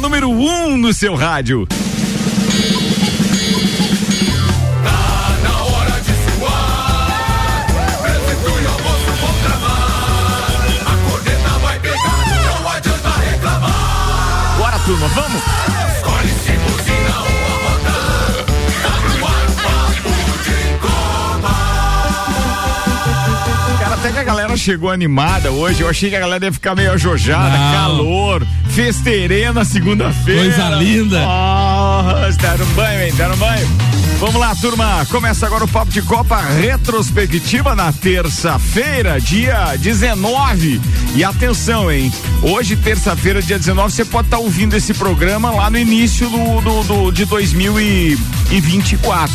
Número 1 um no seu rádio. Bora, turma, vamos! Cara, até que a galera chegou animada hoje. Eu achei que a galera ia ficar meio ajojada, Não. calor, festerena segunda-feira. Coisa linda. Nossa, deram banho, hein? Deram banho. Vamos lá, turma. Começa agora o Papo de Copa retrospectiva na terça-feira, dia 19. E atenção, hein? Hoje, terça-feira, dia 19, você pode estar ouvindo esse programa lá no início do, do, do- de 2024.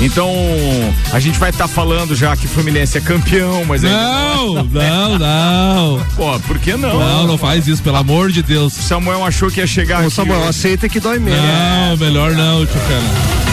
Então, a gente vai estar falando já que o Fluminense é campeão, mas ainda Não, não, não. Pô, por que não? Não, não faz isso, pelo amor de Deus. Samuel achou que ia chegar Ô, aqui. Samuel, aceita que dói menos. Não, melhor não, Tchucana.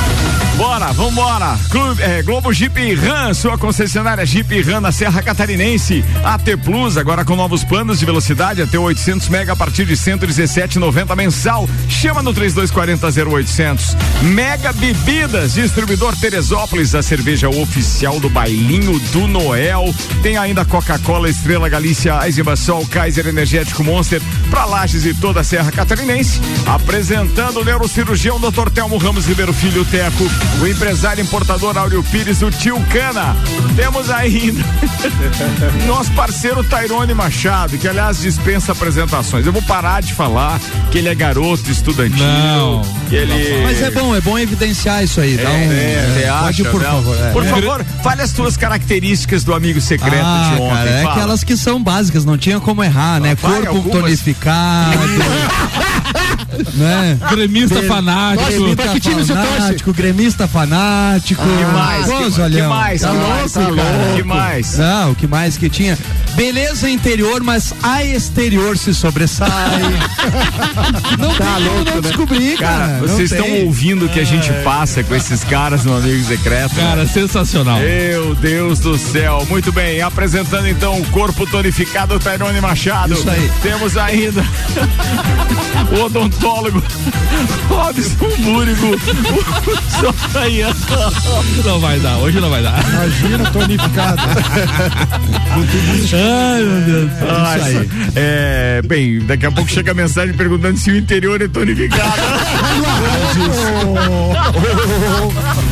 Bora, vambora. Clube, é, Globo Jeep Ram, sua concessionária Jeep Ram na Serra Catarinense. AT Plus, agora com novos planos de velocidade até 800 mega a partir de 117,90 mensal. Chama no 3240 0800. Mega Bebidas, distribuidor Teresópolis, a cerveja oficial do bailinho do Noel. Tem ainda Coca-Cola, Estrela Galícia, Eisenbahn Kaiser Energético Monster, pra Lages e toda a Serra Catarinense. Apresentando o neurocirurgião Dr. Telmo Ramos Ribeiro Filho Teco, o empresário importador Áureo Pires, o tio Cana. Temos ainda nosso parceiro Tairone Machado, que aliás dispensa apresentações. Eu vou parar de falar que ele é garoto estudantil. Não. Que ele... Mas é bom, é bom evidenciar isso aí. Dá um, É, pode, acha, por não? favor. é. Por favor, fale as tuas características do amigo secreto Ah, de ontem. cara, é fala. aquelas que são básicas, não tinha como errar, né? Corpo algumas. tonificado. né? Gremista fanático. Gremista Pra que time você torce? fanático, gremista fanático. Que mais? Que, mais? tá que louco, mais? cara. Que mais? Não, o que mais que tinha? Beleza interior, mas a exterior se sobressai. não Tá tem como louco, não né? descobrir, cara. Cara, vocês estão ouvindo o que a gente passa com esses caras no Amigo Secreto? Cara, sensacional. Meu Deus do céu. Muito bem, apresentando então o corpo tonificado Tairone Machado. Isso aí. Temos ainda o odontólogo Robson Múrigo. Aí, Não vai dar, hoje não vai dar. Imagina, tonificado. Ai, meu Deus. Nossa, é, bem, daqui a pouco chega a mensagem perguntando se o interior é tonificado.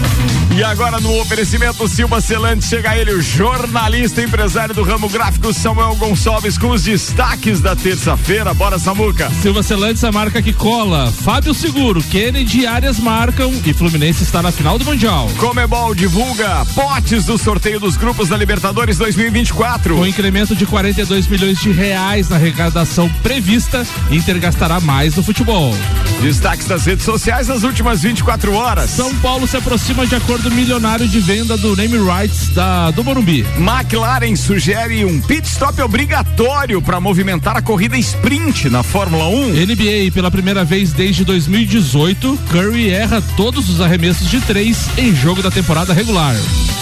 E agora no oferecimento Silva Celante chega ele, o jornalista empresário do ramo gráfico Samuel Gonçalves com os destaques da terça-feira. Bora, Samuca. Silva Celantes, a marca que cola. Fábio Seguro, Kennedy Arias marcam e Fluminense está na final do Mundial. Comebol divulga potes do sorteio dos grupos da Libertadores 2024. Com incremento de 42 milhões de reais na arrecadação prevista, Inter gastará mais no futebol. Destaques das redes sociais nas últimas 24 horas. São Paulo se aproxima de acordo milionário de venda do name rights da, do Morumbi. McLaren sugere um pit stop obrigatório para movimentar a corrida sprint na Fórmula 1. NBA, pela primeira vez desde 2018, Curry erra todos os arremessos de três em jogo da temporada regular.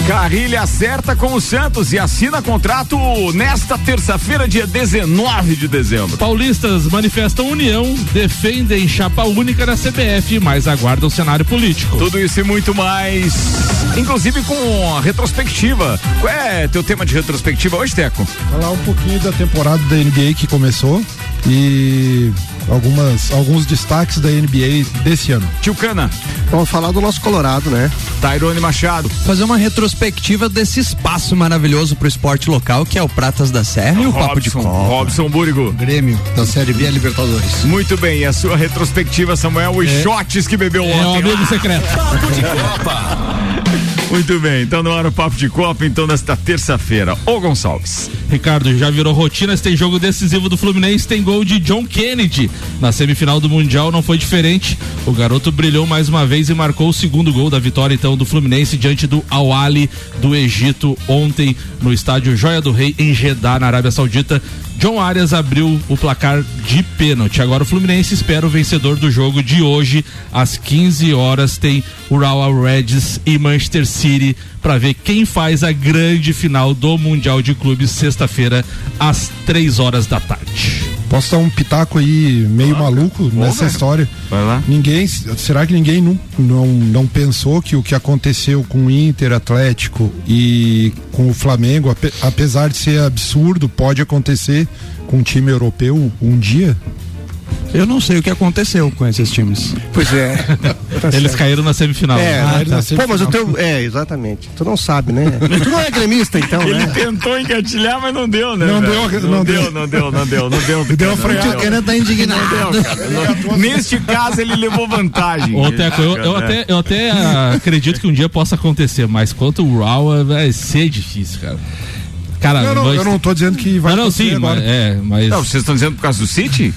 Carrilha acerta com o Santos e assina contrato nesta terça-feira, dia 19 de dezembro. Paulistas manifestam união, defendem chapa única na CBF, mas aguardam cenário político. Tudo isso e muito mais, inclusive com a retrospectiva. Qual é teu tema de retrospectiva hoje, Teco? Falar um pouquinho da temporada da NBA que começou e algumas, alguns destaques da NBA desse ano. Tio Cana, Vamos falar do nosso Colorado, né? Tairone Machado. Fazer uma retrospectiva desse espaço maravilhoso pro esporte local, que é o Pratas da Serra e o Papo de Robson, Copa. Robson Búrigo. Grêmio, da Série B a Libertadores. Muito bem, e a sua retrospectiva, Samuel, os shots que bebeu É o ontem. amigo secreto. Muito bem, então no ar o Papo de Copa, então nesta terça-feira. Ô Gonçalves. Ricardo, já virou rotina, tem jogo decisivo do Fluminense, tem gol de John Kennedy. Na semifinal do Mundial não foi diferente. O garoto brilhou mais uma vez e marcou o segundo gol da vitória então do Fluminense diante do Al Ahly do Egito ontem no estádio Joia do Rei em Jeddah, na Arábia Saudita. John Arias abriu o placar de pênalti. Agora o Fluminense espera o vencedor do jogo de hoje às 15 horas tem Urawa Reds e Manchester City para ver quem faz a grande final do Mundial de Clubes sexta-feira às 3 horas da tarde. Posso dar um pitaco aí meio maluco nessa velho. história? Vai lá. Ninguém, será que ninguém não, não, não pensou que o que aconteceu com o Inter, Atlético e com o Flamengo, ape- apesar de ser absurdo, pode acontecer com um time europeu um dia? Eu não sei o que aconteceu com esses times. Pois é. Tá Eles certo. caíram na semifinal. É, Ah, né? tá. Pô, mas o teu. É, exatamente. Tu não sabe, né? tu não é gremista, então, Ele né? tentou engatilhar, mas não deu, né? Não deu, não, não deu, deu. não deu, não deu, não deu. Deu uma freada. Não Kenneth tá indignado. deu, cara. Não- Neste caso, ele levou vantagem. Ô, Teco, eu, eu É. até, eu até acredito que um dia possa acontecer, mas quanto o Raw vai ser difícil, cara. Cara, Não, não, nós- eu não tô dizendo que vai não, não, acontecer sim, agora. mas, é, mas. Não, vocês estão dizendo por causa do City?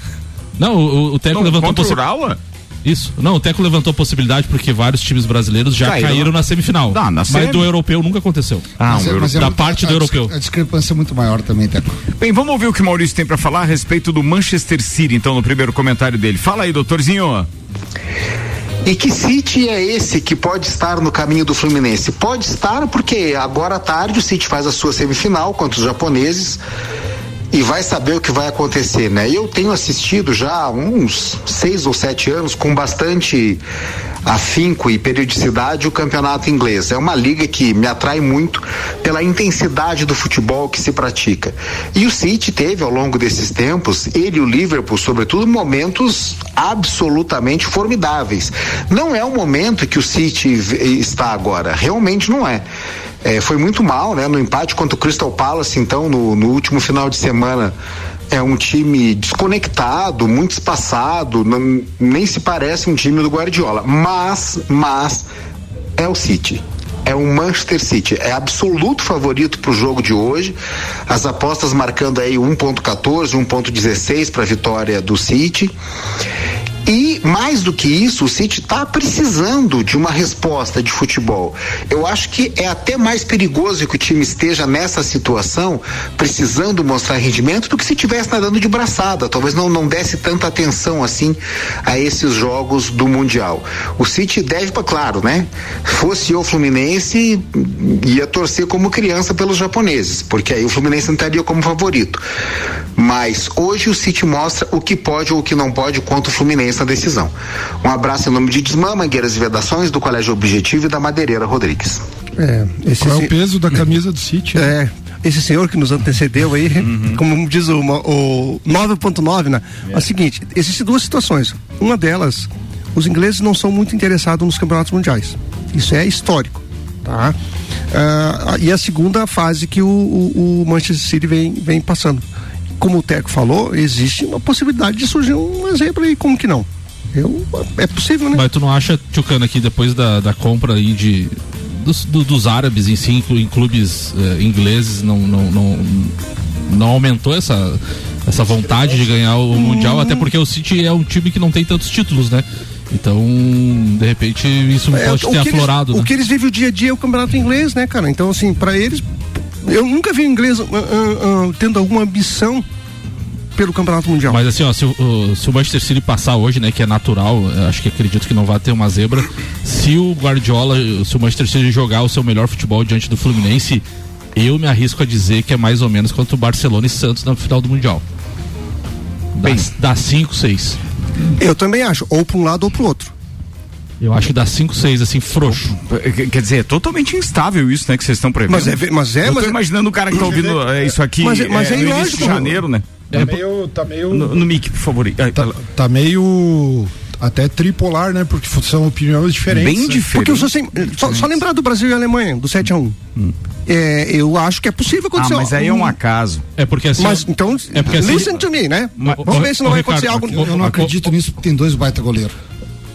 Não, o, o Teco Não, levantou contra o Urawa? Isso. Não, o Teco levantou a possibilidade porque vários times brasileiros já Caíram. caíram, na semifinal. Ah, na mas do europeu nunca aconteceu. Ah, Mas um é- mas é da muito- parte a- do europeu. A discrepância é muito maior também, Teco. Bem, vamos ouvir o que o Maurício tem pra falar a respeito do Manchester City, então, no primeiro comentário dele. Fala aí, doutorzinho. E que City é esse que pode estar no caminho do Fluminense? Pode estar porque agora à tarde o City faz a sua semifinal contra os japoneses e vai saber o que vai acontecer, né? Eu tenho assistido já há uns seis ou sete anos com bastante afinco e periodicidade o campeonato inglês. É uma liga que me atrai muito pela intensidade do futebol que se pratica. E o City teve ao longo desses tempos, ele e o Liverpool, sobretudo, momentos absolutamente formidáveis. Não é o momento que o City está agora, realmente não é. É, foi muito mal, né? No empate contra o Crystal Palace, então, no, no último final de semana, é um time desconectado, muito espaçado, não- nem se parece um time do Guardiola. Mas, mas, é o City. É o Manchester City. É absoluto favorito para o jogo de hoje. As apostas marcando aí 1.14, 1.16 para a vitória do City. E mais do que isso, o City está precisando de uma resposta de futebol. Eu acho que é até mais perigoso que o time esteja nessa situação, precisando mostrar rendimento, do que se estivesse nadando de braçada. Talvez não, não desse tanta atenção assim a esses jogos do Mundial. O City deve, claro, né? Fosse eu Fluminense, ia torcer como criança pelos japoneses, porque aí o Fluminense entraria como favorito. Mas hoje o City mostra o que pode ou o que não pode contra o Fluminense na decisão. Um abraço em nome de Desmã, Mangueiras e Vedações, do Colégio Objetivo e da Madeireira Rodrigues. É, esse Qual é o peso da camisa do City? É, esse senhor que nos antecedeu aí, como diz o, ma- o 9.9, né? É. o seguinte, existem duas situações. Uma delas, os ingleses não são muito interessados nos campeonatos mundiais. Isso é histórico, tá? Ah, e a segunda fase que o, o- o Manchester City vem, vem passando. Como o Teco falou, existe uma possibilidade de surgir um exemplo aí, como que não? Eu, é possível, né? Mas tu não acha, Tchucana, que depois da, da compra aí de. Dos, do- dos árabes em si, em clubes eh, ingleses, não, não, não, não aumentou essa, essa vontade de ganhar o Mundial, até porque o City é um time que não tem tantos títulos, né? Então, de repente, isso É, pode ter aflorado. Eles, né? O que eles vivem o dia a dia é o campeonato inglês, né, cara? Então, assim, pra eles, eu nunca vi o inglês ah, ah, ah, tendo alguma ambição pelo campeonato mundial. Mas assim, ó, se, o- o, se o Manchester City passar hoje, né, que é natural, acho que acredito que não vai ter uma zebra. Se o Guardiola, se o Manchester City jogar o seu melhor futebol diante do Fluminense, eu me arrisco a dizer que é mais ou menos quanto o Barcelona e Santos na final do Mundial. Dá, dá 5, 6. Eu também acho, ou pra um lado ou pro outro. Eu acho que dá 5, 6, assim, frouxo. Quer dizer, é totalmente instável isso, né, que vocês estão prevendo. Mas é mas é, Eu tô mas é- imaginando o cara que tá ouvindo é, isso aqui Mas é- mas é no início ilógico, de janeiro, né? Tá meio. Tá meio. No, no mic, por favor. Ah, Tá, tá meio. Até tripolar, né? Porque são opiniões diferentes. Bem né? diferente. Porque eu sou sem, só, só lembrar do Brasil e Alemanha, do 7 a 1 é, Eu acho que é possível Ah, acontecer. mas aí é um acaso. É porque assim. Mas então, é porque assim- listen to me, né? Mas- Vamos ver se não vai Ricardo, acontecer algo. Eu não acredito nisso porque tem dois baita goleiro.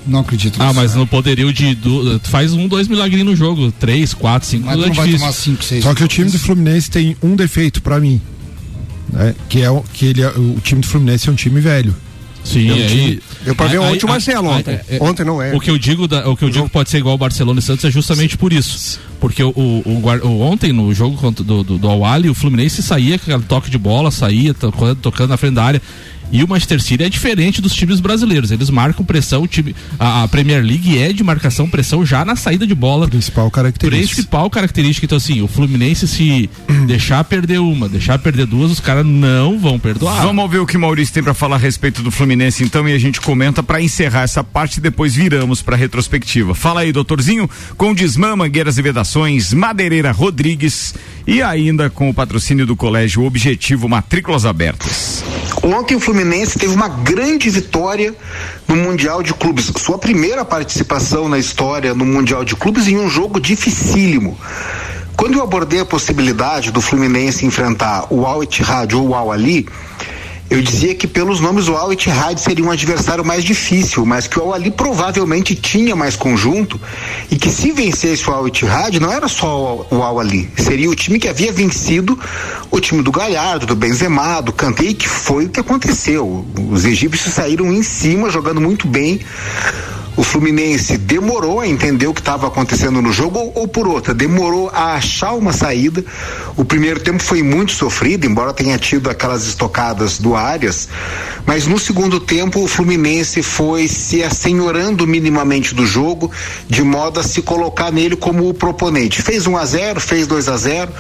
Não acredito Ah, mas no poderio de. Du, faz um, dois milagrinhos no jogo. Três, quatro, cinco. Mas é não vai difícil. tomar 5, 6. Só que o time do Fluminense tem um defeito pra mim. Né? Que é o que ele é- o time do Fluminense é um time velho. Sim, aí. Eu pra ver aí- ontem o Marcelo aí- ontem. é- Ontem não é. O que eu digo, da- o que eu digo pode ser igual ao Barcelona e Santos é justamente por isso. Porque o, o, o o- ontem, no jogo contra, do, do, do Al-Ahly, o Fluminense saía com aquele toque de bola, saía tocando, tocando na frente da área. E o Manchester City é diferente dos times brasileiros. Eles marcam pressão, o time, a, a Premier League é de marcação pressão já na saída de bola. Principal característica. Principal característica. Então, assim, o Fluminense, se deixar perder uma, deixar perder duas, os caras não vão perdoar. Vamos ouvir o que o Maurício tem para falar a respeito do Fluminense, então, e a gente comenta para encerrar essa parte e depois viramos para retrospectiva. Fala aí, doutorzinho, com Desmã, Mangueiras e Vedações, Madeireira Rodrigues e ainda com o patrocínio do Colégio Objetivo Matrículas Abertas. Ontem o Fluminense teve uma grande vitória no Mundial de Clubes, sua primeira participação na história no Mundial de Clubes em um jogo dificílimo. Quando eu abordei a possibilidade do Fluminense enfrentar o Al Ittihad ou o Al Ali, eu dizia que pelos nomes o Al Ittihad seria um adversário mais difícil, mas que o Al provavelmente tinha mais conjunto e que se vencesse o Al Ittihad não era só o Al Ali, seria o time que havia vencido o time do Galhardo, do Benzema, do Kanté, que foi o que aconteceu. Os egípcios saíram em cima jogando muito bem o Fluminense demorou a entender o que estava acontecendo no jogo, ou, ou, por outra, demorou a achar uma saída. O primeiro tempo foi muito sofrido, embora tenha tido aquelas estocadas do Arias, mas no segundo tempo o Fluminense foi se assenhorando minimamente do jogo, de modo a se colocar nele como o proponente. Fez 1 um a 0 fez 2 a 0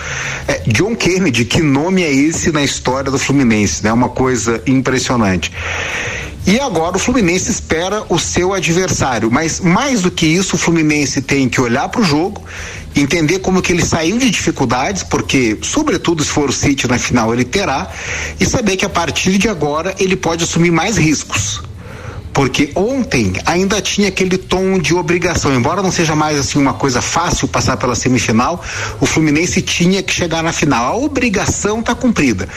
é, John Kennedy, que nome é esse na história do Fluminense? É né? uma coisa impressionante. E agora o Fluminense espera o seu adversário. Mas mais do que isso, o Fluminense tem que olhar para o jogo, entender como que ele saiu de dificuldades, porque, sobretudo se for o City na final, ele terá, e saber que a partir de agora ele pode assumir mais riscos porque ontem ainda tinha aquele tom de obrigação, embora não seja mais assim uma coisa fácil passar pela semifinal, o Fluminense tinha que chegar na final. A obrigação está cumprida.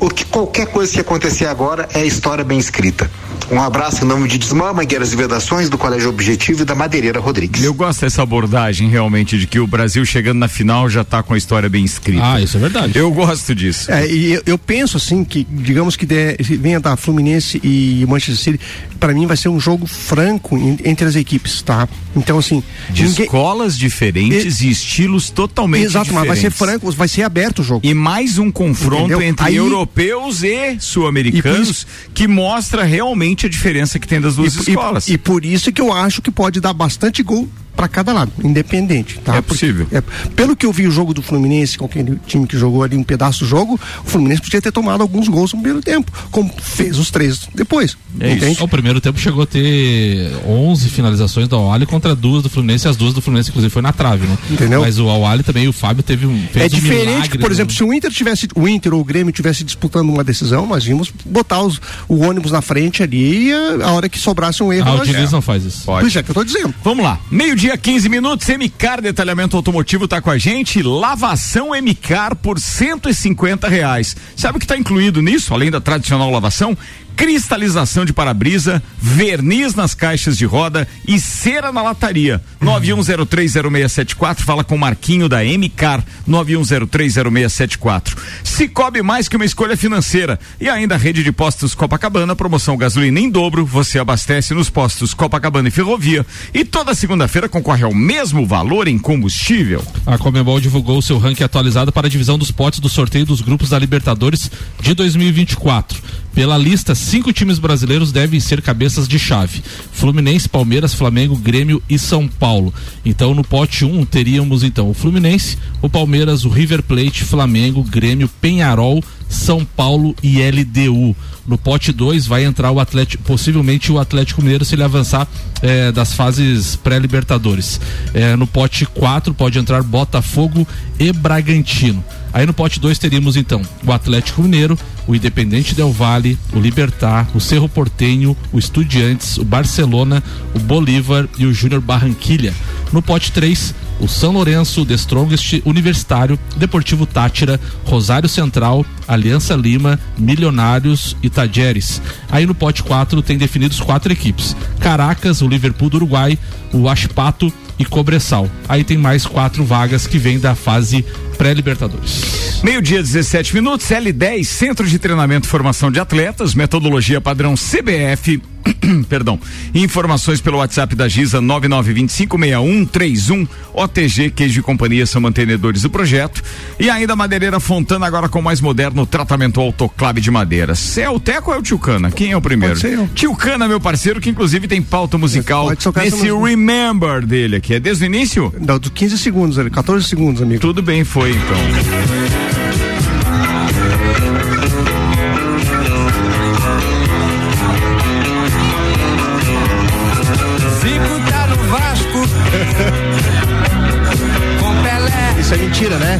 O que qualquer coisa que acontecer agora é história bem escrita. Um abraço em nome de Desmã, Mangueiras e Vedações, do Colégio Objetivo e da Madeireira Rodrigues. Eu gosto dessa abordagem realmente de que o Brasil chegando na final já está com a história bem escrita. Ah, isso é verdade. Eu gosto disso. É, e eu, eu, penso assim que, digamos que de, venha da Fluminense e Manchester City, para mim vai ser um jogo franco entre as equipes, tá? Então, assim. De ninguém... escolas diferentes e... e, estilos totalmente Exato, diferentes. mas vai ser franco, vai ser aberto o jogo. E mais um confronto Entendeu? entre Aí... europeus e sul-americanos que mostra realmente a diferença que tem das duas e, escolas. E, e por isso que eu acho que pode dar bastante gol para cada lado, independente, tá? É possível. É, pelo que eu vi o jogo do Fluminense, com aquele time que jogou ali um pedaço do jogo, o Fluminense podia ter tomado alguns gols no primeiro tempo, como fez os três depois. É entende? Isso. O primeiro tempo chegou a ter 11 finalizações do Awali contra duas do Fluminense, e as duas do Fluminense inclusive foi na trave, né? Entendeu? Mas o Awali também, o Fábio teve um É diferente, um por exemplo, se o Inter tivesse o Inter ou o Grêmio tivesse disputando uma decisão, nós íamos botar os, o ônibus na frente ali e a, a hora que sobrasse um erro. Ah, o Diniz não faz isso. Pode. Pois é que eu tô dizendo. Vamos lá. Meio-dia, 15 minutos. Semicar Detalhamento Automotivo tá com a gente. Lavação Emicar por 150 reais. Sabe o que está incluído nisso, além da tradicional lavação? Cristalização de para-brisa, verniz nas caixas de roda e cera na lataria. 91030674, fala com Marquinho da MCAR, 91030674. Cicobi mais que uma escolha financeira. E ainda a rede de postos Copacabana, promoção gasolina em dobro, você abastece nos postos Copacabana e Ferrovia. E toda segunda-feira concorre ao mesmo valor em combustível. A Comebol divulgou seu ranking atualizado para a divisão dos potes do sorteio dos grupos da Libertadores de 2024. Pela lista, cinco times brasileiros devem ser cabeças de chave: Fluminense, Palmeiras, Flamengo, Grêmio e São Paulo. Então, no pote 1 um, teríamos então o Fluminense, o Palmeiras, o River Plate, Flamengo, Grêmio, Penharol, São Paulo e LDU. No pote 2 vai entrar o Atlético, possivelmente o Atlético Mineiro se ele avançar eh, das fases pré-libertadores. Eh, no pote 4 pode entrar Botafogo e Bragantino. Aí no pote 2 teríamos então o Atlético Mineiro, o Independente Del Valle, o Libertar, o Cerro Portenho, o Estudiantes, o Barcelona, o Bolívar e o Júnior Barranquilha. No pote 3, o São Lourenço, The Strongest, Universitário, Deportivo Tátira, Rosário Central, Aliança Lima, Milionários e Tajeres. Aí no pote 4 tem definidos quatro equipes: Caracas, o Liverpool do Uruguai, o Aspato e Cobressal. Aí tem mais quatro vagas que vêm da fase pré-Libertadores. Meio-dia, 17 minutos, L10, Centro de Treinamento e Formação de Atletas, metodologia padrão CBF Perdão. Informações pelo WhatsApp da Giza 99256131. OTG Queijo e Companhia são mantenedores do projeto. E ainda a Madeireira Fontana agora com mais moderno tratamento autoclave de madeira. Se é o Teco ou é o Tio Cana? Quem é o primeiro? Tio Cana, meu parceiro, que inclusive tem pauta musical nesse. Remember dele aqui. É desde o início? Não, do 15 segundos, ali, 14 segundos, amigo. Tudo bem, foi então. Mentira, né?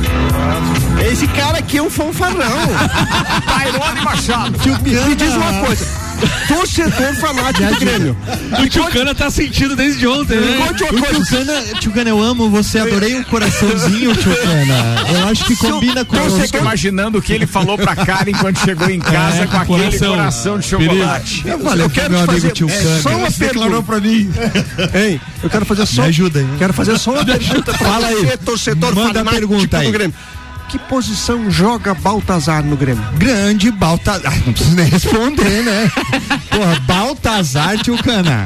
Esse cara aqui é um fanfarrão. Tairone Machado. Me, me diz uma coisa. Torcedor fanático do Grêmio. O Tio Cana tá sentindo desde ontem, né? Conte uma coisa. Tchucana, Tchucana, eu amo você, adorei o coraçãozinho, Tchucana. Eu acho que combina com Eu você. fico imaginando o que ele falou pra Karen quando chegou em casa É, com aquele coração. coração de chocolate. Eu, Valeu eu quero meu te amigo fazer tio é, só uma Declarou pergunta. pra mim. Hein? Eu quero fazer só. Me ajuda aí. Quero fazer só uma pergunta pra Fala aí. torcedor Manda a fanático pergunta aí. do Grêmio. Que posição joga Baltazar no Grêmio? Grande Baltazar. Não preciso nem responder, né? Porra, Baltazar, Tchucana.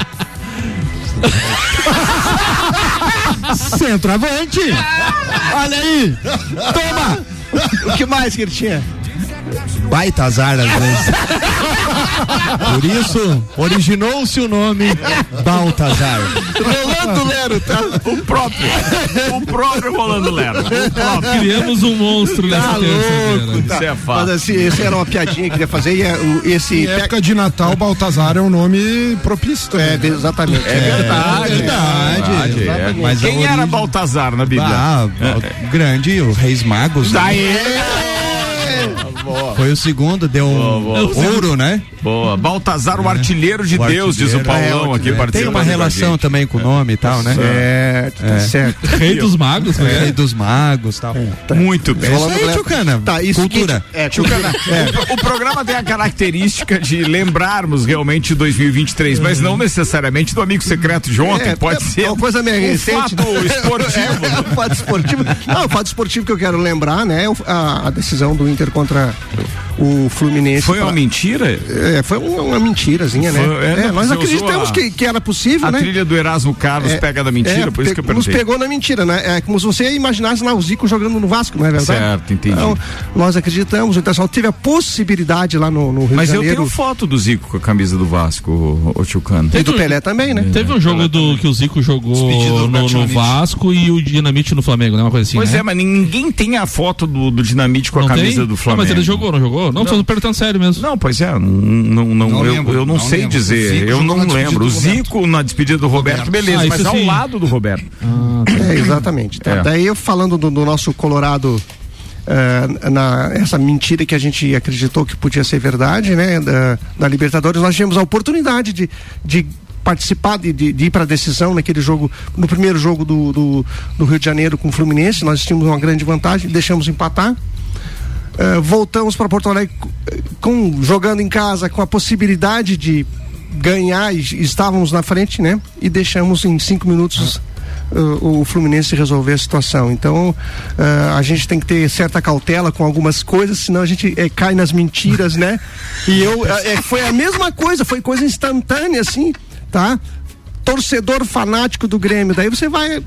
Centroavante. Olha aí. Toma. O que mais que ele tinha? Baita azar, às vezes. Por isso, originou-se o nome Baltazar. Rolando Lero, tá? O próprio. o próprio Rolando Lero. O próprio. Criamos um monstro nessa Tá terça-feira. louco, tá. Isso é fato. Mas assim, esse era uma piadinha que eu queria fazer e é, o- esse. Em época de Natal, Baltazar é um nome propício. É, exatamente. É verdade. verdade. é. Mas a Quem era origem- Baltazar na Bíblia? Ah, grande, o Reis Magos. né? Daí! Foi o segundo, deu um Boa, boa. ouro, né? Boa. Baltazar, o artilheiro de O Deus, diz o artilheiro. Paulão É, aqui é, participando. Tem uma relação também com o nome e tal, né? Certo, tá certo. Rei dos magos, É. né? Rei dos magos tal. Muito bem. É isso aí. Tchucana. Tá, isso Cultura. que- é, cultura. O, programa tem a característica de lembrarmos realmente 2023, mas não necessariamente do amigo secreto de ontem. É, pode é ser uma coisa meio recente, fato né? esportivo. É, o fato esportivo. Não, o fato esportivo que eu quero lembrar, né? é a decisão do Inter contra o Fluminense. Foi uma pra- mentira? É, foi uma, uma mentirazinha, né? Foi- é, É, não, nós acreditamos a- que, que era possível, A né? trilha do Erasmo Carlos É, pega da mentira, é, por isso que eu pe- Nos perguntei. pegou na mentira, né? É como se você imaginasse lá o Zico jogando no Vasco, não é verdade? Certo, entendi. Então, nós acreditamos, o Internacional teve a possibilidade lá no, no Rio Mas de eu Janeiro. tenho foto do Zico com a camisa do Vasco, o, o Tchucano. E do Pelé também, né? Teve um jogo do que o Zico jogou no, no. Vasco e o Dinamite no Flamengo, né? Uma coisa assim. Pois né? é, mas ninguém tem a foto do, do Dinamite com a Não camisa tem? do Não, Flamengo. mas ele jogou, não jogou? Não, tô perguntando sério mesmo. Não, pois é, não, não, não, Não eu, lembro, eu não, não sei lembro. Dizer, Zico eu não lembro. O do Roberto. Zico na despedida do Roberto, beleza, Ah, mas isso ao sim. lado do Roberto. É, exatamente. Tá? É. Daí eu falando do, do nosso Colorado. eh, na essa mentira que a gente acreditou que podia ser verdade, né? Da, da Libertadores, nós tivemos a oportunidade de, de participar, de, de, de ir para a decisão naquele jogo, no primeiro jogo do, do, do Rio de Janeiro com o Fluminense. Nós tínhamos uma grande vantagem, deixamos empatar. Eh, voltamos para Porto Alegre eh, com, jogando em casa com a possibilidade de ganhar e estávamos na frente, né? E deixamos em cinco minutos uh, o Fluminense resolver a situação. Então uh, a gente tem que ter certa cautela com algumas coisas, senão a gente eh, cai nas mentiras, né? E eu eh, eh, foi a mesma coisa, foi coisa instantânea assim, tá? Torcedor fanático do Grêmio, daí você vai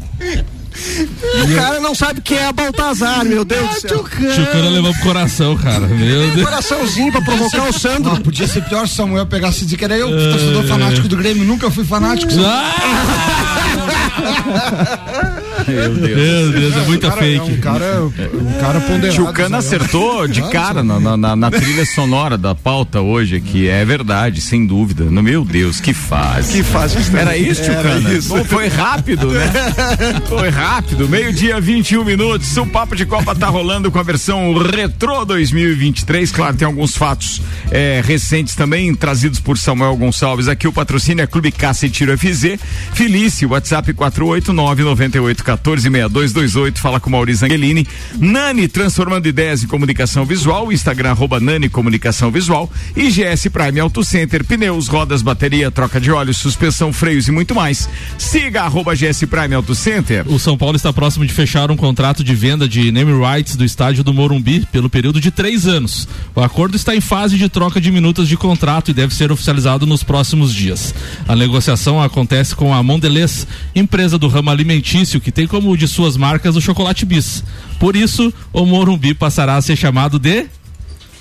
e o cara não sabe quem é a Baltazar, meu Deus do céu. Chucana levou pro coração, cara. Meu Deus. coraçãozinho pra provocar o Sandro. Não, podia ser pior se Samuel pegasse e dizer que era eu, torcedor fanático do Grêmio. Nunca fui fanático. Meu Deus. Meu Deus, é muita Cara, é fake. um cara, um cara ponderado. Tchucana Zé. acertou de cara na, na- na- trilha sonora da pauta hoje, que é verdade, sem dúvida. No, meu Deus, que fase. Que fase. Era isso, Era Tchucana? isso. Bom, Foi rápido, né? Foi rápido. Meio-dia, 21 minutos. O Papo de Copa tá rolando com a versão Retro 2023. Claro, tem alguns fatos é, recentes também, trazidos por Samuel Gonçalves. Aqui o patrocínio é Clube Caça e Tiro FZ. Felice, WhatsApp 489 98 32146228. Fala com Maurício Angelini. Nani, transformando ideias em comunicação visual. Instagram, arroba Nani Comunicação Visual. E GS Prime Auto Center. Pneus, rodas, bateria, troca de óleo, suspensão, freios e muito mais. Siga arroba GS Prime Auto Center. O São Paulo está próximo de fechar um contrato de venda de name rights do estádio do Morumbi pelo período de três anos. O acordo está em fase de troca de minutos de contrato e deve ser oficializado nos próximos dias. A negociação acontece com a Mondelez, empresa do ramo alimentício que tem como de suas marcas o chocolate bis. Por isso, o Morumbi passará a ser chamado de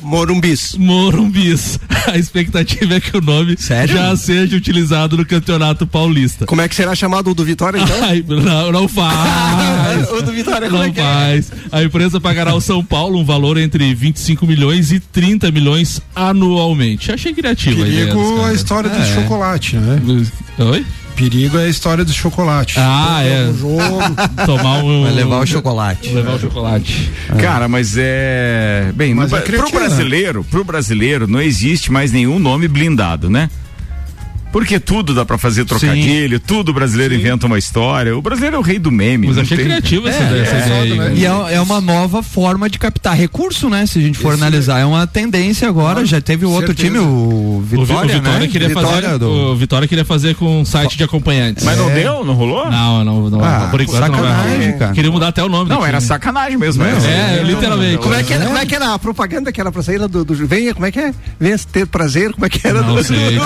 Morumbis. Morumbis. A expectativa é que o nome Sério? já seja utilizado no Campeonato Paulista. Como é que será chamado o do Vitória, então? Ai, não, não faz. o do Vitória, como Não é que é? faz. A empresa pagará ao São Paulo um valor entre 25 milhões e 30 milhões anualmente. Achei criativo a ideia dos Perigo a história do É. chocolate, né? Oi? Perigo é a história do chocolate. Ah, é. O jogo. Tomar um. Vai levar o chocolate. Levar o chocolate. Cara, mas é. Bem, Mas no, é pro né? brasileiro, pro brasileiro não existe mais nenhum nome blindado, né? Porque tudo dá pra fazer trocadilho, tudo o brasileiro inventa uma história. O brasileiro é o rei do meme. Mas não achei tem- criativo essa É, essa é, ideia aí, né? E é, é uma nova forma de captar recurso, né? Se a gente for analisar, é uma tendência agora. Já teve o outro certeza. time, o O, Vi- o Vitória, Vitória né? queria Vitória fazer. do- O Vitória queria fazer com um site de acompanhantes. Mas não deu? Não rolou? Não, não, não. Ah, por enquanto não vai sacanagem, rolar. cara. Queria mudar até o nome do Não, era sacanagem mesmo. essa. É, literalmente. Como é, que era, como é que era a propaganda que era pra sair lá do, do venha, como é que é? Venha ter prazer, como é que era? Não do, sei.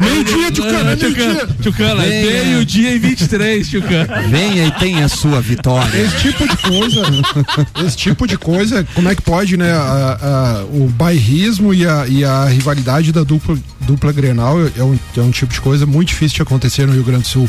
Meio-dia, Tucano, Tchucana, Tchucana, Venha. meio-dia e 23, Tchucana. Venha e tenha a sua vitória. Esse tipo de coisa, esse tipo de coisa, como é que pode, né? a- a- o bairrismo e a, e a rivalidade da dupla, dupla Grenal é um, é um tipo de coisa muito difícil de acontecer no Rio Grande do Sul.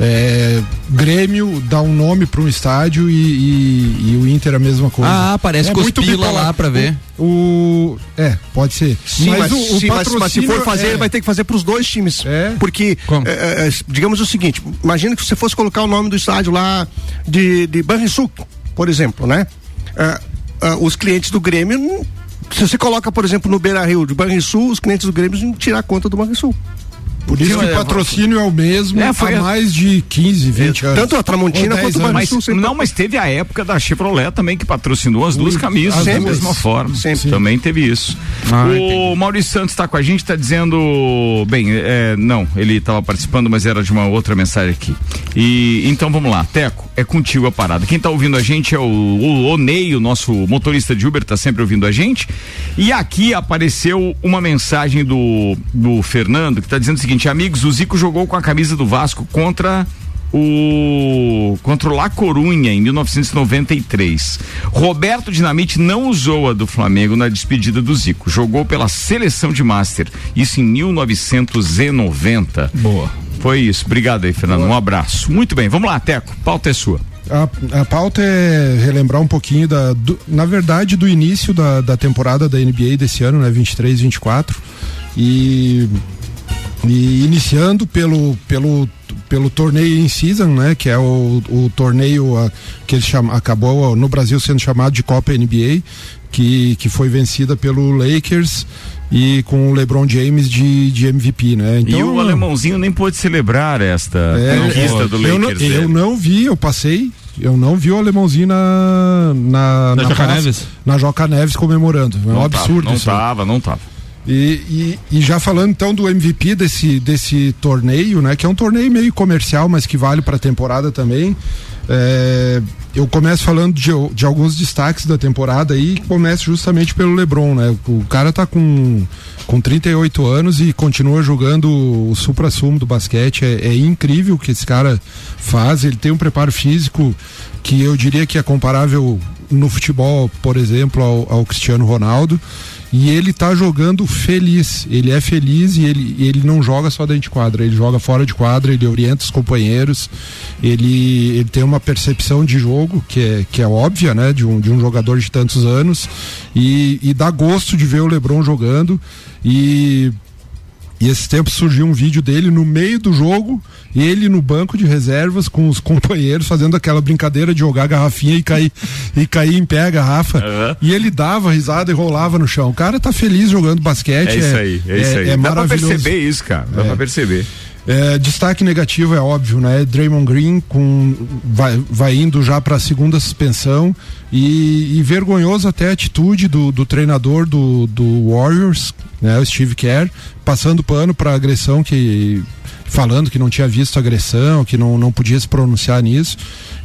É, Grêmio dá um nome para um estádio e, e- e o Inter a mesma coisa. Ah, parece com os muito pila bipolar. lá pra ver. O, o- é, pode ser. Sim, mas, o, o sim, mas- mas se for fazer, é- vai ter que fazer pros dois times. É? Porque, Como? é, é, digamos o seguinte: imagina que você fosse colocar o nome do estádio lá de, de Banrisul, por exemplo, né? É, é, os clientes do Grêmio. não- Se você coloca, por exemplo, no Beira Rio de Banrisul, os clientes do Grêmio vão tirar conta do Banrisul. Por isso que o patrocínio é o mesmo É, foi- há mais de 15, 20 anos. Tanto a Tramontina Ou 10 quanto o anos. Mas, não, mas teve a época da Chevrolet também que patrocinou as duas camisas da Sempre. mesma forma. Sempre. Também teve isso. Ah, o Maurício Santos está com a gente, está dizendo. Bem, é, não, ele estava participando, mas era de uma outra mensagem aqui. E então vamos lá, Teco, é contigo a parada. Quem está ouvindo a gente é o, o Onei, o nosso motorista de Uber, está sempre ouvindo a gente. E aqui apareceu uma mensagem do, do Fernando que está dizendo o seguinte: amigos, o Zico jogou com a camisa do Vasco contra o contra o La Corunha em 1993. Roberto Dinamite não usou a do Flamengo na despedida do Zico, jogou pela seleção de Master, isso em 1990. Boa. Foi isso. Obrigado aí, Fernando. Um abraço. Muito bem, vamos lá, Teco. Pauta é sua. A, a pauta é relembrar um pouquinho da, do- na verdade, do início da, da temporada da NBA desse ano, né, 23, 24. E, e iniciando pelo, pelo, pelo torneio in season, né, que é o, o torneio ah, que ele chama, acabou ah, no Brasil sendo chamado de Copa NBA, que, que foi vencida pelo Lakers e com o LeBron James de, de MVP, né? e o alemãozinho nem pôde celebrar esta É, conquista é, do eu não, Lakers. eu não vi, eu passei, eu não vi o alemãozinho na na, Na Joca praça, Neves? na Joca Neves comemorando. É um Não tava, absurdo não isso. aí. tava, não tava. E, e, e já falando então do MVP desse, desse torneio, né? Que é um torneio meio comercial, mas que vale para a temporada também. é, eu começo falando de, de alguns destaques da temporada e começo justamente pelo LeBron, né? O cara tá com, com 38 anos e continua jogando o supra-sumo do basquete. É, é incrível o que esse cara faz. Ele tem um preparo físico que eu diria que é comparável no futebol, por exemplo, ao, ao Cristiano Ronaldo. E ele tá jogando feliz. Ele é feliz e ele, ele não joga só dentro de quadra, ele joga fora de quadra, ele orienta os companheiros, ele, ele tem uma percepção de jogo que é, que é óbvia, né? De um, de um jogador de tantos anos. E, e dá gosto de ver o Lebron jogando. E e esse tempo surgiu um vídeo dele no meio do jogo, ele no banco de reservas com os companheiros fazendo aquela brincadeira de jogar a garrafinha e cair e cair em pé a garrafa. Aham. E ele dava risada e rolava no chão. O cara tá feliz jogando basquete. É isso aí, é, isso aí. É, Dá pra maravilhoso. perceber isso, cara. Dá É. pra perceber. É, destaque negativo é óbvio, né? Draymond Green com vai, vai indo já para a segunda suspensão e, e, vergonhoso até a atitude do, do treinador do, do Warriors, né? O Steve Kerr, passando pano para agressão que falando que não tinha visto agressão, que não, não podia se pronunciar nisso.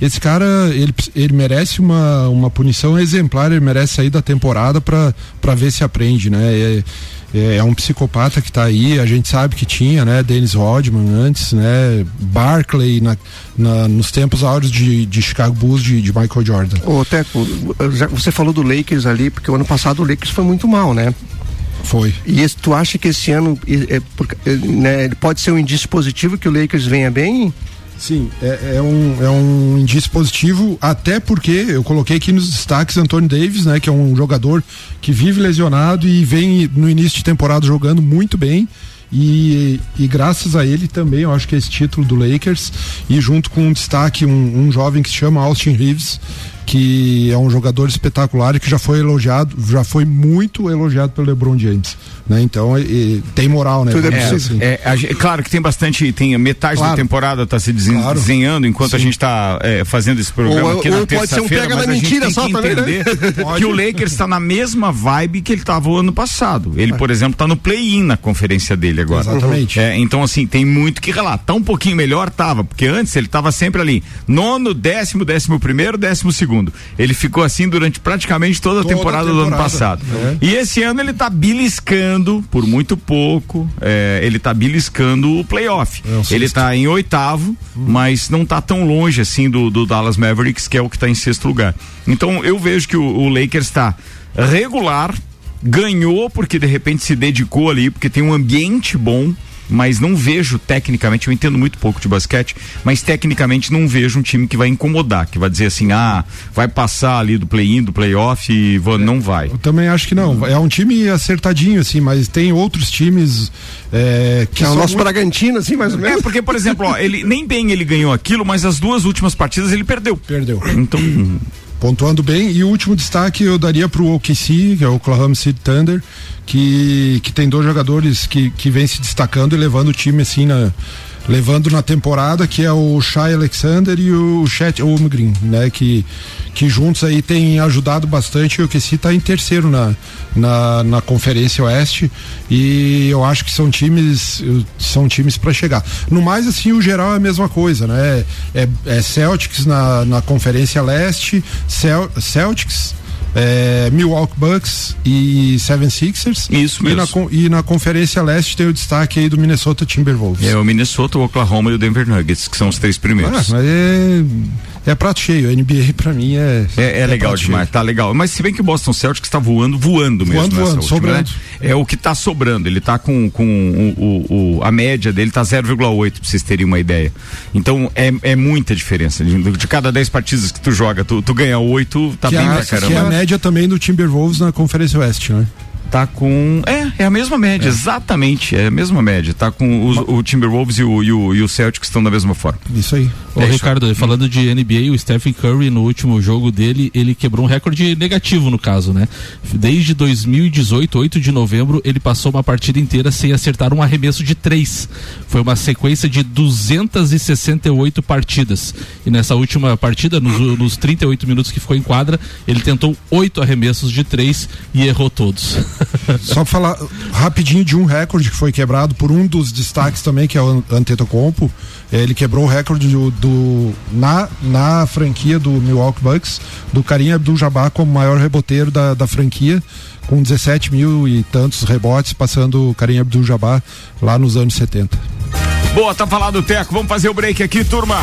Esse cara, ele, ele merece uma, uma punição exemplar, ele merece sair da temporada para ver se aprende, né? É, é, é um psicopata que está aí, a gente sabe que tinha, né? Dennis Rodman antes, né? Barkley na, na, nos tempos áureos de, de Chicago Bulls de, de Michael Jordan. Ô, Teco, você falou do Lakers ali, porque o ano passado o Lakers foi muito mal, né? Foi. E esse, tu acha que esse ano é, é, né, pode ser um indício positivo que o Lakers venha bem? Sim, é, é, um, é um indício positivo, até porque eu coloquei aqui nos destaques Antônio Davis, né, que é um jogador que vive lesionado e vem no início de temporada jogando muito bem. E, e graças a ele também, eu acho que é esse título do Lakers, e junto com um destaque, um, um jovem que se chama Austin Reeves, que é um jogador espetacular e que já foi elogiado, já foi muito elogiado pelo LeBron James, né? Então, e, tem moral, né? É, assim. é, é, claro que tem bastante, tem metade claro. da temporada está se desenhando claro. enquanto Sim. a gente está é, fazendo esse programa ou, aqui ou na terça-feira, um mas a gente tem que também, entender né? que o Lakers está na mesma vibe que ele estava o ano passado. Ele, por exemplo, está no play-in na conferência dele agora. Exatamente. É, então, assim, tem muito que relatar. Tá um pouquinho melhor, tava, porque antes ele estava sempre ali, nono, décimo, décimo primeiro, décimo segundo. Ele ficou assim durante praticamente toda a toda temporada, temporada, do ano passado. É. E esse ano ele tá beliscando, por muito pouco, é, ele tá beliscando o playoff. É ele tá em oitavo, hum. mas não tá tão longe assim do, do, Dallas Mavericks, que é o que tá em sexto lugar. Então eu vejo que o, o Lakers está regular, ganhou porque de repente se dedicou ali, porque tem um ambiente bom mas não vejo tecnicamente, eu entendo muito pouco de basquete, mas tecnicamente não vejo um time que vai incomodar, que vai dizer assim, ah, vai passar ali do play-in, do play-off e vou, é, não vai. Eu também acho que não. É um time acertadinho, assim, mas tem outros times é, que, é o nosso muito... Bragantino, assim, mais ou menos. É, porque, por exemplo, ó, ele nem bem ele ganhou aquilo, mas as duas últimas partidas ele perdeu. Perdeu. Então pontuando bem. E o último destaque eu daria para o OKC, que é o Oklahoma City Thunder, que, que tem dois jogadores que, que vem se destacando e levando o time assim na levando na temporada, que é o Shai Alexander e o Chet Holmgren, né? Que, que juntos aí têm ajudado bastante. O que está em terceiro na, na, na Conferência Oeste e eu acho que são times são times para chegar. No mais, assim, o geral é a mesma coisa, né? É, é Celtics na, na Conferência Leste, Cel, Celtics é, Milwaukee Bucks e Seven Sixers. Isso mesmo. E na, e na Conferência Leste tem o destaque aí do Minnesota Timberwolves. É o Minnesota, o Oklahoma e o Denver Nuggets, que são os três primeiros. Ah, mas é é prato cheio. A NBA pra mim é. É, é, é legal demais, cheio. tá legal. Mas se bem que o Boston Celtics está voando, voando mesmo. Voando, voando, última, sobrando. Né? É o que tá sobrando. Ele tá com, com o, o, o a média dele tá 0,8, pra vocês terem uma ideia. Então é, é muita diferença. De, de cada 10 partidas que tu joga, tu, tu ganha 8, tá que bem a, pra caramba. Média também do Timberwolves na Conferência Oeste, né? Tá com. É, é a mesma média, é. exatamente. É a mesma média. Tá com os, o Timberwolves e o, e o, e o Celtics estão da mesma forma. Isso aí. Ô, é Ricardo, isso. falando de NBA, o Stephen Curry, no último jogo dele, ele quebrou um recorde negativo, no caso, né? Desde 2018, 8 de novembro, ele passou uma partida inteira sem acertar um arremesso de três. Foi uma sequência de 268 partidas. E nessa última partida, nos, nos 38 minutos que ficou em quadra, ele tentou oito arremessos de três e errou todos. Só falar rapidinho de um recorde que foi quebrado por um dos destaques também, que é o Antetokounmpo. Ele quebrou o recorde do, do, na, na franquia do Milwaukee Bucks, do Karim Abdul-Jabbar como maior reboteiro da, da franquia, com 17 mil e tantos rebotes, passando o Karim Abdul-Jabbar lá nos anos 70. Boa, tá falado, Teco. Vamos fazer o break aqui, turma.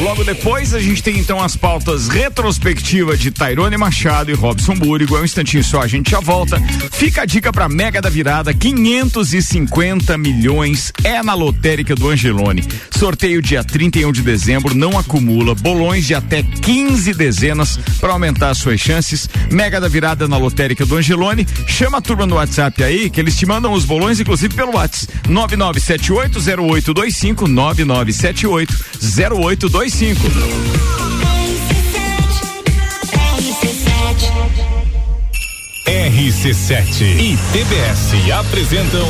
Logo depois a gente tem então as pautas retrospectiva de Tairone Machado e Robson Búrigo. É um instantinho só, a gente já volta. Fica a dica pra Mega da Virada, 550 milhões é na lotérica do Angelone. Sorteio dia 31 de dezembro, não acumula bolões de até 15 dezenas para aumentar as suas chances. Mega da Virada na lotérica do Angelone. Chama a turma no WhatsApp aí que eles te mandam os bolões inclusive pelo WhatsApp. 99780825 99780825 25. RC7 e TBS apresentam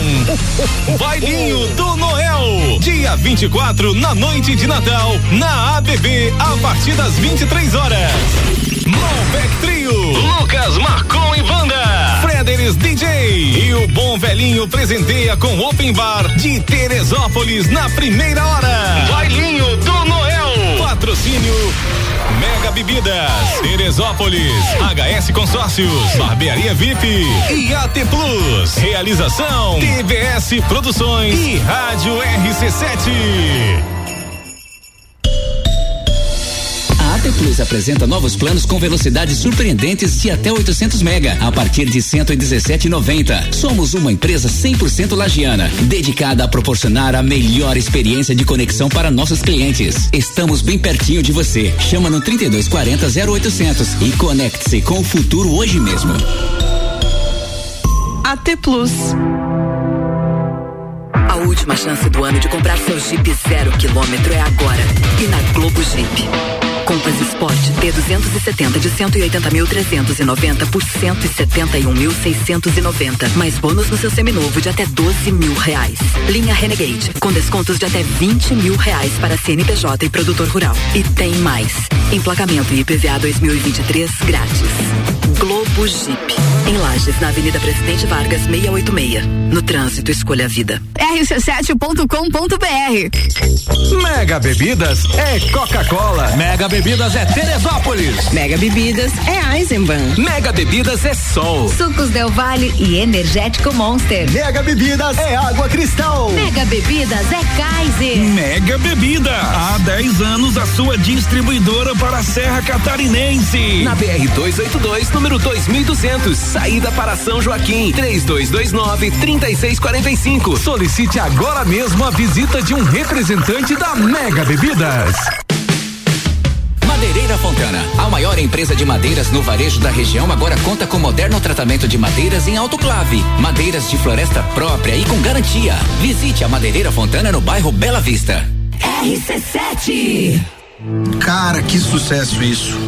Bailinho do Noel. 24 na noite de Natal, na ABB, a partir das 23 horas. Malbec Trio, Lucas Marcon DJ e o Bom Velhinho presenteia com Open Bar de Teresópolis na primeira hora. Bailinho do Noel. Patrocínio Mega Bebidas, Teresópolis, HS Consórcios, Barbearia VIP e AT Plus. Realização TVS Produções e Rádio RC7. AT Plus apresenta novos planos com velocidades surpreendentes de até 800 mega a partir de 117,90. Somos uma empresa 100% lagiana, dedicada a proporcionar a melhor experiência de conexão para nossos clientes. Estamos bem pertinho de você. Chama no 3240 0800 e conecte-se com o futuro hoje mesmo. AT Plus. A última chance do ano de comprar seu Jeep zero quilômetro é agora. E na Globo Jeep. Compass Sport T270 de 180.390 por 171.690. Mais bônus no seu seminovo de até 12 mil reais. Linha Renegade, com descontos de até 20 mil reais para CNPJ e produtor rural. E tem mais. Emplacamento IPVA 2023 grátis. Globo Jeep. Em Lages, na Avenida Presidente Vargas 686. No trânsito, escolha a vida. rc7.com.br Mega Bebidas é Coca-Cola. Mega Bebidas é Teresópolis. Mega Bebidas é Eisenbahn. Mega Bebidas é Sol. Sucos Del Vale e Energético Monster. Mega Bebidas é Água Cristal. Mega Bebidas é Kaiser. Mega Bebida. Há 10 anos a sua distribuidora para a Serra Catarinense. Na BR 282, número 2200, saída para São Joaquim, 3229 3645. Solicite agora mesmo a visita de um representante da Mega Bebidas. Madeireira Fontana, a maior empresa de madeiras no varejo da região, agora conta com moderno tratamento de madeiras em autoclave, madeiras de floresta própria e com garantia. Visite a Madeireira Fontana no bairro Bela Vista. RC7. Cara, que sucesso isso.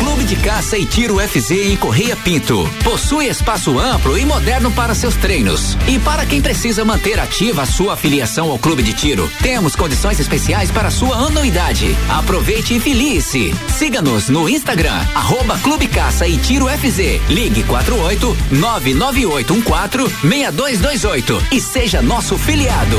Clube de Caça e Tiro FZ em Correia Pinto. Possui espaço amplo e moderno para seus treinos. E para quem precisa manter ativa a sua afiliação ao clube de tiro, temos condições especiais para sua anuidade. Aproveite e filie-se. Siga-nos no Instagram, arroba Clube Caça e Tiro FZ. Ligue 48 99814 6228 e seja nosso filiado.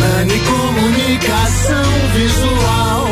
Nani Comunicação Visual.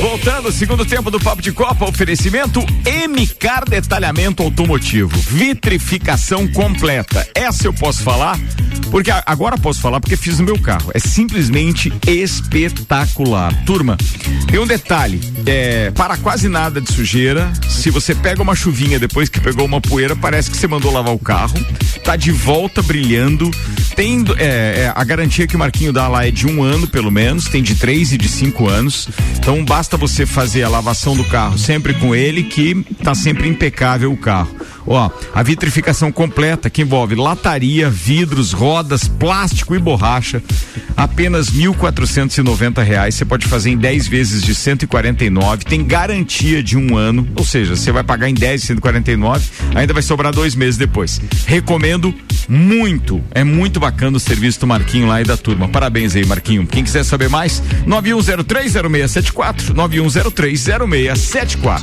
Voltando, segundo tempo do Papo de Copa, oferecimento MCAR Detalhamento Automotivo, vitrificação completa. Essa eu posso falar, porque agora posso falar porque fiz no meu carro. É simplesmente espetacular. Turma, tem um detalhe, é, para quase nada de sujeira, se você pega uma chuvinha depois que pegou uma poeira, parece que você mandou lavar o carro, tá de volta brilhando, tem é, é, a garantia que o Marquinho dá lá é de um ano pelo menos, tem de três e de cinco anos. Então basta você fazer a lavação do carro sempre com ele que tá sempre impecável o carro. Ó, a vitrificação completa que envolve lataria, vidros, rodas, plástico e borracha, apenas 1.490 reais. Você pode fazer em 10 vezes de 149, tem garantia de um ano, ou seja, você vai pagar em 10 de 149, ainda vai sobrar dois meses depois. Recomendo muito, é muito bacana o serviço do Marquinho lá e da turma. Parabéns aí, Marquinho. Quem quiser saber mais, 91030674, 91030674.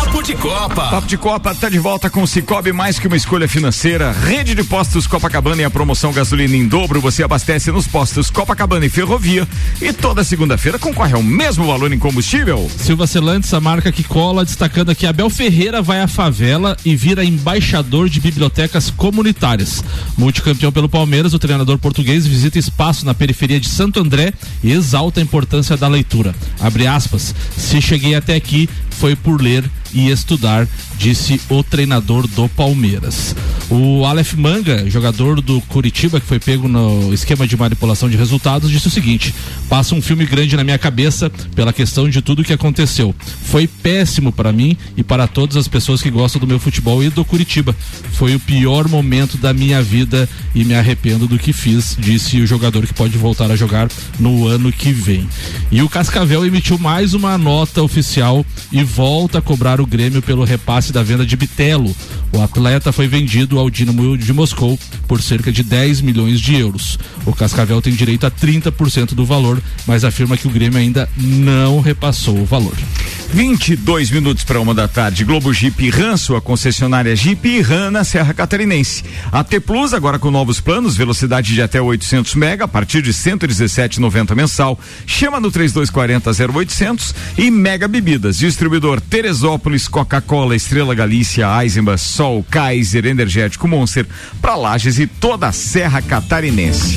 Papo de Copa. Papo de Copa tá de volta com o Cicobi, mais que uma escolha financeira. Rede de postos Copacabana e a promoção gasolina em dobro. Você abastece nos postos Copacabana e Ferrovia. E toda segunda-feira concorre ao mesmo valor em combustível. Silva Celantes, a marca que cola, destacando aqui: Abel Ferreira vai à favela e vira embaixador de bibliotecas comunitárias. Multicampeão pelo Palmeiras, o treinador português visita espaço na periferia de Santo André e exalta a importância da leitura. Abre aspas. Se cheguei até aqui, foi por ler e estudar, disse o treinador do Palmeiras. O Aleph Manga, jogador do Curitiba, que foi pego no esquema de manipulação de resultados, disse o seguinte: passa um filme grande na minha cabeça pela questão de tudo que aconteceu. Foi péssimo para mim e para todas as pessoas que gostam do meu futebol e do Curitiba. Foi o pior momento da minha vida e me arrependo do que fiz, disse o jogador que pode voltar a jogar no ano que vem. E o Cascavel emitiu mais uma nota oficial e volta a cobrar o Grêmio pelo repasse da venda de Bitelo. O atleta foi vendido ao Dinamo de Moscou por cerca de 10 milhões de euros. O Cascavel tem direito a 30% do valor, mas afirma que o Grêmio ainda não repassou o valor. 22 minutos para uma da tarde. Globo Jeep Ram, sua concessionária Jeep e Ram na Serra Catarinense. A T Plus agora com novos planos, velocidade de até 800 mega a partir de 117,90 mensal. Chama no 3240 0800 e Mega Bebidas. Distribuidor Teresópolis, Coca-Cola, Estrela Galícia, Eisenbach, Sol, Kaiser, Energético Monster, para Lages e toda a Serra Catarinense.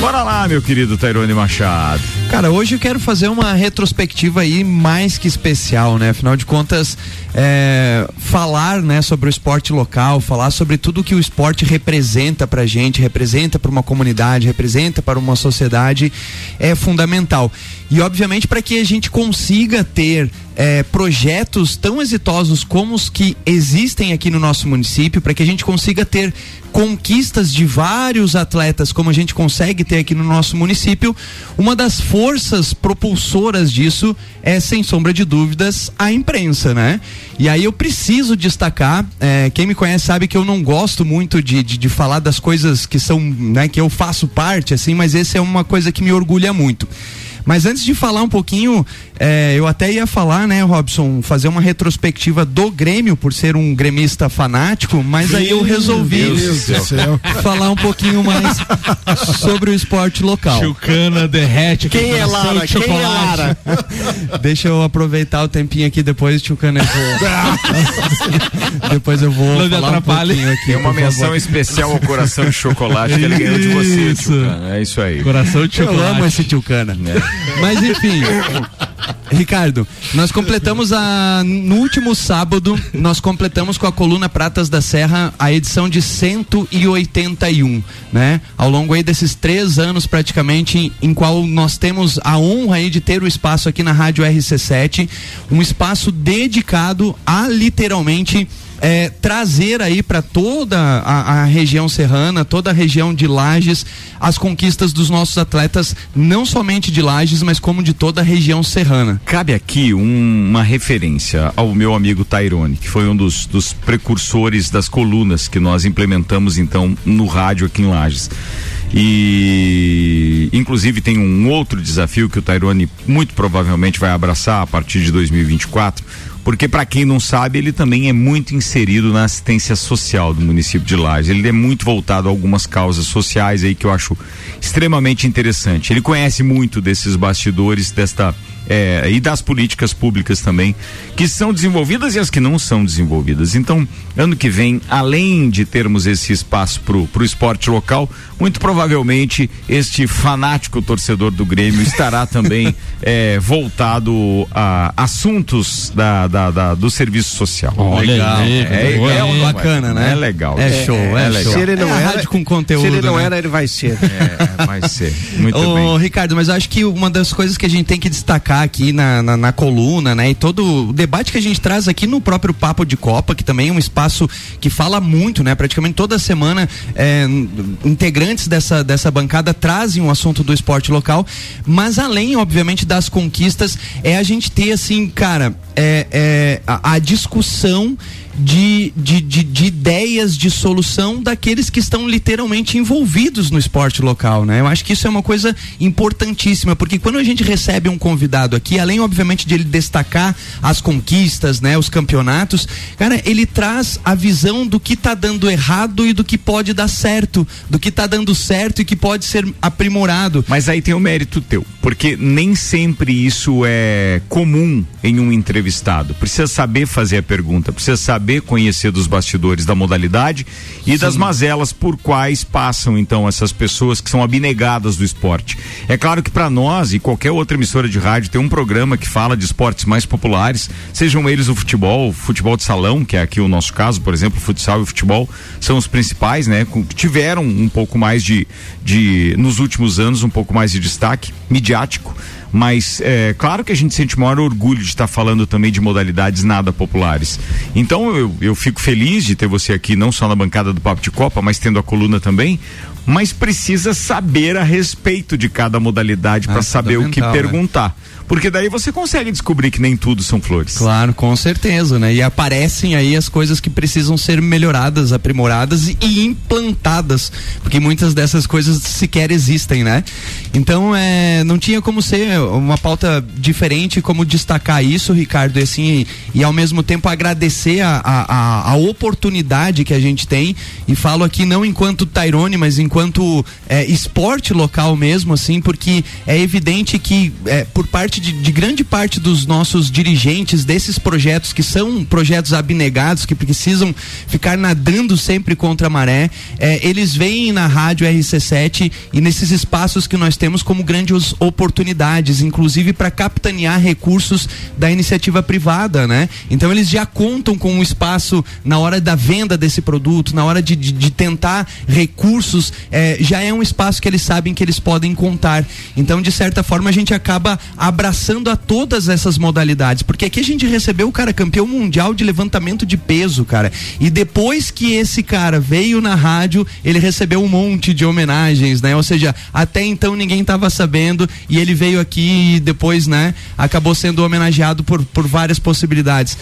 Bora lá, meu querido Tairone Machado. Cara, hoje eu quero fazer uma retrospectiva aí mais que especial, né? Afinal de contas, é, falar, né, sobre o esporte local, falar sobre tudo que o esporte representa pra gente, representa para uma comunidade, representa para uma sociedade, é fundamental. E obviamente para que a gente consiga ter é, projetos tão exitosos como os que existem aqui no nosso município, para que a gente consiga ter conquistas de vários atletas, como a gente consegue ter aqui no nosso município, uma das forças propulsoras disso é, sem sombra de dúvidas, a imprensa, né? E aí eu preciso destacar, é, quem me conhece sabe que eu não gosto muito de, de, de falar das coisas que são, né, que eu faço parte, assim, mas essa é uma coisa que me orgulha muito. Mas antes de falar um pouquinho, é, eu até ia falar, né, Robson, fazer uma retrospectiva do Grêmio, por ser um gremista fanático, mas aí eu resolvi falar um pouquinho mais sobre o esporte local. Chucana derrete. Quem é Lara? Quem é chocolate. Lara? Deixa eu aproveitar o tempinho aqui, depois, Tchucana, eu vou. depois eu vou Não me falar um atrapalhe. pouquinho aqui. Tem uma menção favor. especial ao coração de chocolate que ele ganhou de você. Tchucana. É isso aí. Coração de Eu chocolate. amo esse Tchucana. É. Mas enfim. Ricardo, nós completamos a no último sábado, nós completamos com a coluna Pratas da Serra a edição de 181, né? Ao longo aí desses três anos praticamente, em, em qual nós temos a honra aí de ter o espaço aqui na Rádio RC7, um espaço dedicado a literalmente é, trazer aí para toda a, a região serrana, toda a região de Lages, as conquistas dos nossos atletas, não somente de Lages, mas como de toda a região serrana. Cabe aqui um- uma referência ao meu amigo Tairone, que foi um dos, dos precursores das colunas que nós implementamos então no rádio aqui em Lages. E inclusive tem um outro desafio que o Tairone muito provavelmente vai abraçar a partir de 2024, porque para quem não sabe, ele também é muito inserido na assistência social do município de Lages. Ele é muito voltado a algumas causas sociais aí que eu acho extremamente interessante. Ele conhece muito desses bastidores desta é, e das políticas públicas também que são desenvolvidas e as que não são desenvolvidas. Então, ano que vem, além de termos esse espaço pro, pro esporte local, muito provavelmente este fanático torcedor do Grêmio estará também é, voltado a assuntos da, da, da- do serviço social. Olha legal. aí, é, boa, é, hein? bacana, né? É legal. É show, é legal. show. Se ele não É era, rádio com conteúdo, Se ele não né? era, ele vai ser. É, vai ser. Muito Ô, bem. Ricardo, mas eu acho que uma das coisas que a gente tem que destacar aqui na, na, na coluna, né, e todo o debate que a gente traz aqui no próprio Papo de Copa, que também é um espaço que fala muito, né, praticamente toda semana é, integrantes dessa, dessa bancada trazem um assunto do esporte local, mas além, obviamente, das conquistas, é a gente ter, assim, cara, é, é, a, a discussão de, de, de, de ideias de solução daqueles que estão literalmente envolvidos no esporte local, né? Eu acho que isso é uma coisa importantíssima, porque quando a gente recebe um convidado aqui, além obviamente de ele destacar as conquistas, né, os campeonatos, cara, ele traz a visão do que tá dando errado e do que pode dar certo, do que tá dando certo e que pode ser aprimorado. Mas aí tem o mérito teu, porque nem sempre isso é comum em um entrevistado. Precisa saber fazer a pergunta, precisa saber conhecer dos bastidores da modalidade e das mazelas por quais passam então essas pessoas que são abnegadas do esporte. É claro que para nós e qualquer outra emissora de rádio tem um programa que fala de esportes mais populares, sejam eles o futebol, o futebol de salão, que é aqui o nosso caso, por exemplo, o futsal e o futebol são os principais, né? tiveram um pouco mais de, de nos últimos anos um pouco mais de destaque midiático. Mas é claro que a gente sente maior orgulho de estar falando também de modalidades nada populares. Então eu, eu fico feliz de ter você aqui, não só na bancada do Papo de Copa, mas tendo a coluna também. Mas precisa saber a respeito de cada modalidade para saber o que fundamental, né? Porque daí você consegue descobrir que nem tudo são flores. Claro, com certeza, né? E aparecem aí as coisas que precisam ser melhoradas, aprimoradas e, implantadas, porque muitas dessas coisas sequer existem, né? Então, é, não tinha como ser uma pauta diferente, como destacar isso, Ricardo, e assim, e, ao mesmo tempo agradecer a, a, a- oportunidade que a gente tem, e falo aqui não enquanto Tairone, mas enquanto é, esporte local mesmo, assim, porque é evidente que é, por parte de, de grande parte dos nossos dirigentes desses projetos que são projetos abnegados que precisam ficar nadando sempre contra a maré, é, eles veem na rádio RC7 e nesses espaços que nós temos como grandes oportunidades, inclusive para capitanear recursos da iniciativa privada, né? Então eles já contam com um espaço na hora da venda desse produto, na hora de, de, de tentar recursos, é, já é um espaço que eles sabem que eles podem contar. Então, de certa forma, a gente acaba abraçando a todas essas modalidades, porque aqui a gente recebeu o cara campeão mundial de levantamento de peso, cara. E depois que esse cara veio na rádio, ele recebeu um monte de homenagens, né? Ou seja, até então ninguém estava sabendo e ele veio aqui e depois, né, acabou sendo homenageado por, por várias possibilidades.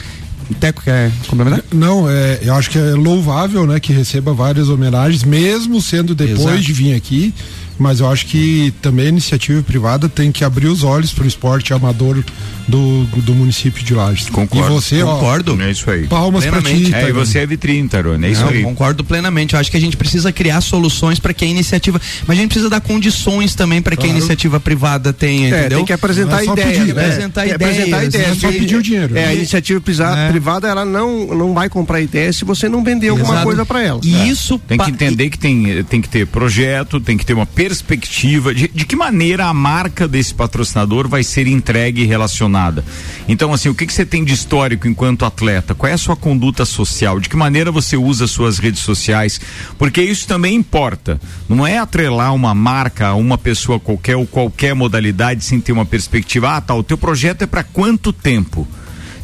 Teco quer complementar? Não, é, eu acho que é louvável, né, que receba várias homenagens, mesmo sendo depois Exato. de vir aqui. Mas eu acho que também a iniciativa privada tem que abrir os olhos para o esporte amador do, do município de Lages. Concordo. E você, ó, Concordo. É isso aí. palmas para Plenamente. ti. É, e você é vitrine, Tarone. É isso Não, aí. concordo plenamente. Eu acho que a gente precisa criar soluções para que a iniciativa. Mas a gente precisa dar condições também para que a Claro. iniciativa privada tenha, É, entendeu? tem que apresentar Não é ideias. pedir, né? apresentar É, apresentar ideias, não é só pedir o dinheiro. É, a iniciativa É. privada, ela não, não vai comprar ideia se você não vender alguma Exato. coisa para ela. E isso Tem que entender que tem, tem que ter projeto, tem que ter uma perspectiva de, de que maneira a marca desse patrocinador vai ser entregue e relacionada. Então, assim, o que, que você tem de histórico enquanto atleta? Qual é a sua conduta social? De que maneira você usa suas redes sociais? Porque isso também importa. Não é atrelar uma marca a uma pessoa qualquer ou qualquer modalidade sem ter uma perspectiva. Ah, tá, o teu projeto é para quanto tempo?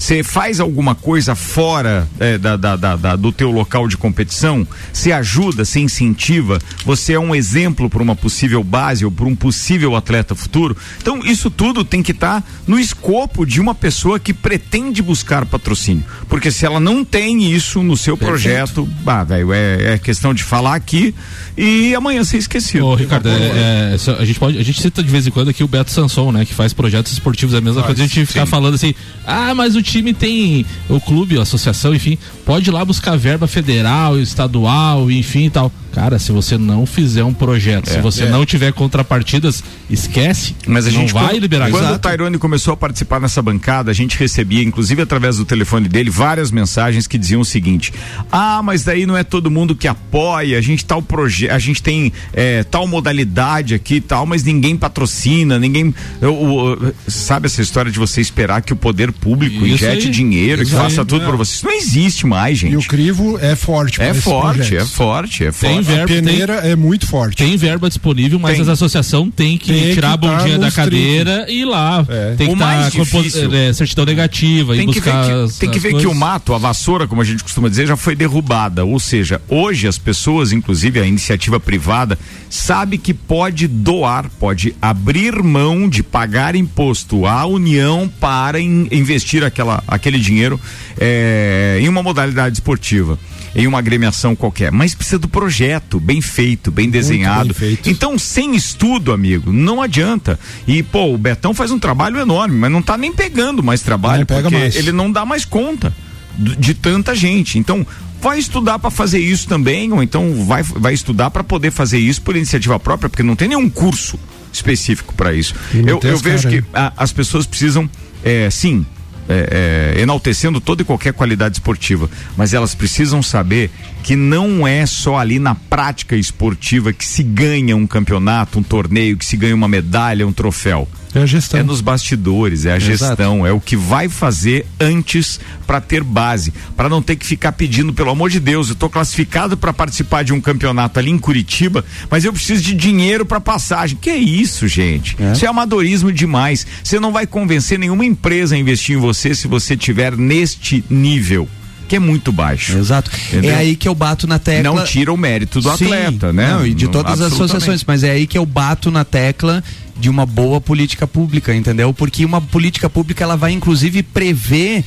Você faz alguma coisa fora é, da, da, da, do teu local de competição? Você ajuda, você incentiva? Você é um exemplo para uma possível base ou para um possível atleta futuro? Então, isso tudo tem que estar no escopo de uma pessoa que pretende buscar patrocínio. Porque se ela não tem isso no seu projeto, bah, velho, é, é questão de falar aqui e amanhã ser esquecido. Ô, Ricardo, é, é, só- a gente pode, a gente cita de vez em quando aqui o Beto Sanson, né, que faz projetos esportivos, é a mesma coisa a gente ficar falando assim, ah, mas o time tem o clube, a associação, enfim, pode ir lá buscar verba federal, estadual, enfim e tal. Cara, se você não fizer um projeto, se É. você É. não tiver contrapartidas, esquece. Mas a não gente vai quando, liberar Quando Exato. o Tairone começou a participar nessa bancada, a gente recebia, inclusive através do telefone dele, várias mensagens que diziam o seguinte: Ah, mas daí não é todo mundo que apoia, a gente tal projeto, a gente tem é, tal modalidade aqui e tal, mas ninguém patrocina, ninguém. eu- eu- sabe essa história de você esperar que o poder público Isso injete aí. dinheiro, que Isso faça aí, tudo é. para você? Isso não existe mais, gente. E o crivo é forte. É pra esses forte, é forte, é Tem forte. Verba, A peneira é muito forte. Tem verba disponível, mas Tem. a associação tem que Tem que tirar a tá bundinha da cadeira e ir lá. Tem O que estar com difícil- é, certidão negativa e tem que ver, buscar que, as- tem que, as ver que coisas. o mato, a vassoura, como a gente costuma dizer, já foi derrubada. Ou seja, hoje as pessoas, inclusive a iniciativa privada, sabe que pode doar, pode abrir mão de pagar imposto à União para in- investir aquela, aquele dinheiro eh, em uma modalidade esportiva. Em uma agremiação qualquer, mas precisa do projeto bem feito, bem desenhado. Então, sem estudo, amigo, não adianta. E, pô, o Betão faz um trabalho enorme, mas não tá nem pegando mais trabalho, Não pega porque mais. ele não dá mais conta de tanta gente. Então, vai estudar para fazer isso também, ou então vai, vai estudar para poder fazer isso por iniciativa própria, porque não tem nenhum curso específico para isso. Eu, eu vejo que a- as pessoas precisam, é, sim, é, é, enaltecendo toda e qualquer qualidade esportiva, mas elas precisam saber que não é só ali na prática esportiva que se ganha um campeonato, um torneio, que se ganha uma medalha, um troféu. É a gestão. É nos bastidores, é a Exato. gestão, é o que vai fazer antes para ter base, para não ter que ficar pedindo, pelo amor de Deus, eu tô classificado para participar de um campeonato ali em Curitiba, mas eu preciso de dinheiro para passagem. Que é isso, gente? Isso é amadorismo demais. Você não vai convencer nenhuma empresa a investir em você se você tiver neste nível, que é muito baixo. Exato. Entendeu? É aí que eu bato na tecla. Não tira o mérito do Sim, atleta, né? Não, e de todas as associações, mas é aí que eu bato na tecla de uma boa política pública, entendeu? Porque uma política pública ela vai inclusive prever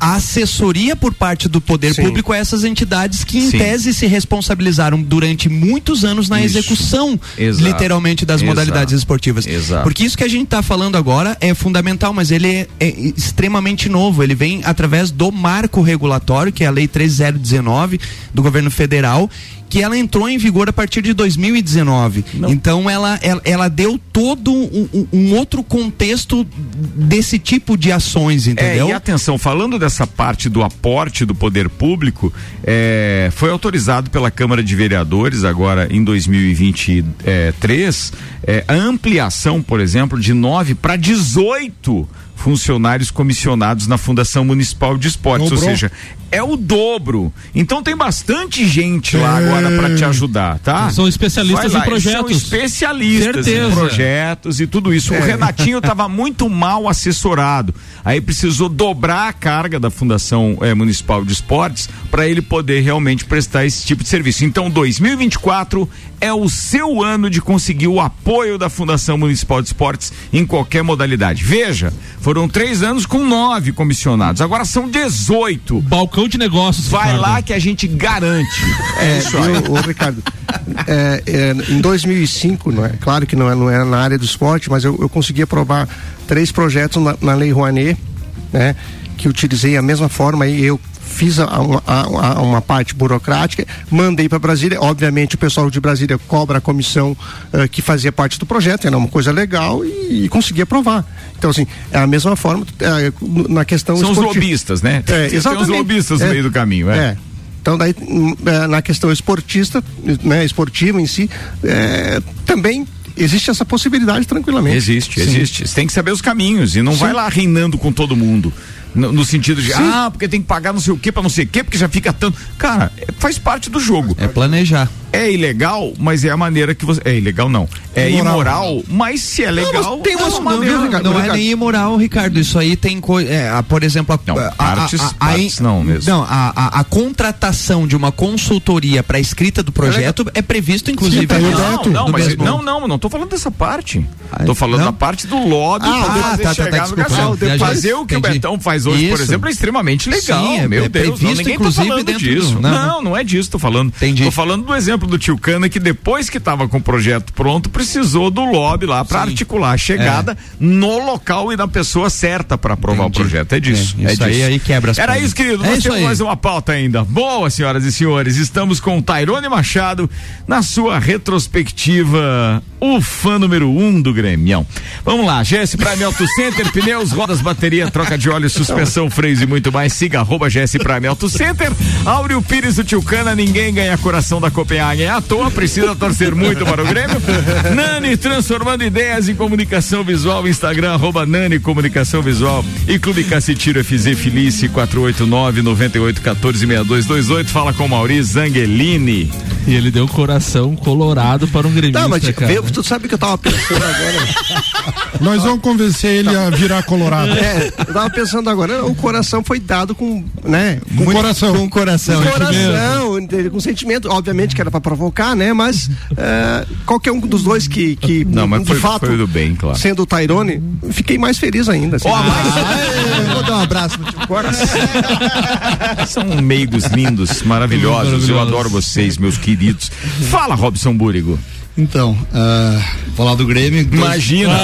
a assessoria por parte do poder Sim. público a essas entidades que em Sim. tese se responsabilizaram durante muitos anos na Isso. execução Exato. literalmente das Exato. modalidades esportivas. Exato. Porque isso que a gente está falando agora é fundamental, mas ele é, é extremamente novo. Ele vem através do marco regulatório, que é a Lei 13019 do governo federal, que ela entrou em vigor a partir de 2019. Então ela, ela, ela deu todo um, um- um outro contexto desse tipo de ações, entendeu? É, e atenção, falando dessa parte do aporte do poder público, é, foi autorizado pela Câmara de Vereadores agora em 2023 é, a ampliação, por exemplo, de 9 para 18 funcionários comissionados na Fundação Municipal de Esportes, Dobrou. ou seja, é o dobro. Então tem bastante gente lá agora para te ajudar, tá? São especialistas em projetos. São especialistas Certeza. em projetos e tudo isso. O Renatinho estava muito mal assessorado. Aí precisou dobrar a carga da Fundação eh, Municipal de Esportes para ele poder realmente prestar esse tipo de serviço. Então, 2024 é o seu ano de conseguir o apoio da Fundação Municipal de Esportes em qualquer modalidade. Veja, foram três anos com nove comissionados, agora são 18. Balcão de negócios. Vai Ricardo. lá que a gente garante. É, isso aí. Ô, ô, Ricardo, é, é, em 2005, não é, claro que não é, não é na área do esporte, mas eu, eu consegui aprovar três projetos na, na Lei Rouanet, né, que utilizei a mesma forma e eu fiz a, uma, a- a- uma parte burocrática, mandei para Brasília. Obviamente, o pessoal de Brasília cobra a comissão eh, que fazia parte do projeto, era uma coisa legal e, e consegui aprovar. Então, assim, é a mesma forma eh, na questão São os esportiva. lobistas, né? É, Tem exatamente. os lobistas no É. meio do caminho, é. É. Então daí hum, é, na questão esportista, né, esportiva em si, é, também existe essa possibilidade tranquilamente. Existe, Sim. existe. Você tem que saber os caminhos e não vai lá reinando com todo mundo. No, no sentido de, Sim. ah, porque tem que pagar não sei o que pra não sei o que, porque já fica tanto. Cara, é- faz parte do jogo. É planejar. É ilegal, mas é a maneira que você. É ilegal não. é Imoral. imoral, mas se é legal, tem umas não, maneiras, não, Ricardo. Não é nem imoral, Ricardo. Isso aí tem coisa. É, a- por exemplo, a, a- a- partes- a- a- partes não mesmo. Não, a, a- a contratação de uma consultoria para escrita do projeto é previsto, inclusive. Sim, aqui não, no- não, mas mesmo- não, não, não tô falando dessa parte. tô falando não? da parte do lobby Ah, pra ah, fazer tá, tá, tá, desculpa, não, fazer o que Entendi. o Betão faz hoje, por Isso. exemplo, é extremamente legal. Sim, é- meu é Deus, não, previsto, ninguém tá inclusive, falando dentro disso. Não, não, não, não é disso, tô falando. Tô falando do exemplo do Tio Cana que depois que tava com o projeto pronto, precisou do lobby lá pra articular a chegada no local e na pessoa certa pra aprovar o projeto. É disso. É, É, isso aí- disso. aí quebra as Era isso, querido. É Nós temos aí. mais uma pauta ainda. Boa, senhoras e senhores. Estamos com o Tairone Machado na sua retrospectiva, o fã número um do Grêmio. Vamos lá, GS Prime Auto Center, pneus, rodas, bateria, troca de óleo, suspensão, freios e muito mais. Siga arroba GS Prime Auto Center. Áureo Pires do Tilcana, ninguém ganha coração da Copenhagen à toa, precisa torcer muito para o Grêmio. Nani, transformando ideias em comunicação visual, Instagram, arroba Nani Comunicação Visual e Clube Cacetiro FZ Felice 489 9814 6228. Fala com o Maurício Zangelini. E ele deu coração colorado para um gremista, Tá, mas cara. veio- tu sabe que eu tava pensando agora. Nós vamos convencer ele a virar colorado. É, eu tava pensando agora, o coração foi dado com, né? Com coração. Com coração. Com coração, entendeu? com sentimento, obviamente que era pra provocar, né? Mas é, qualquer um dos dois que, que Não, mas de foi- fato, foi do bem, claro. sendo o Tyrone, fiquei mais feliz ainda. assim. Vou dar um abraço no tio Coração. São meigos lindos, maravilhosos. Eu adoro vocês, meus queridos. Fala, Robson Búrigo. Então, ah, falar do Grêmio. dois- Imagina.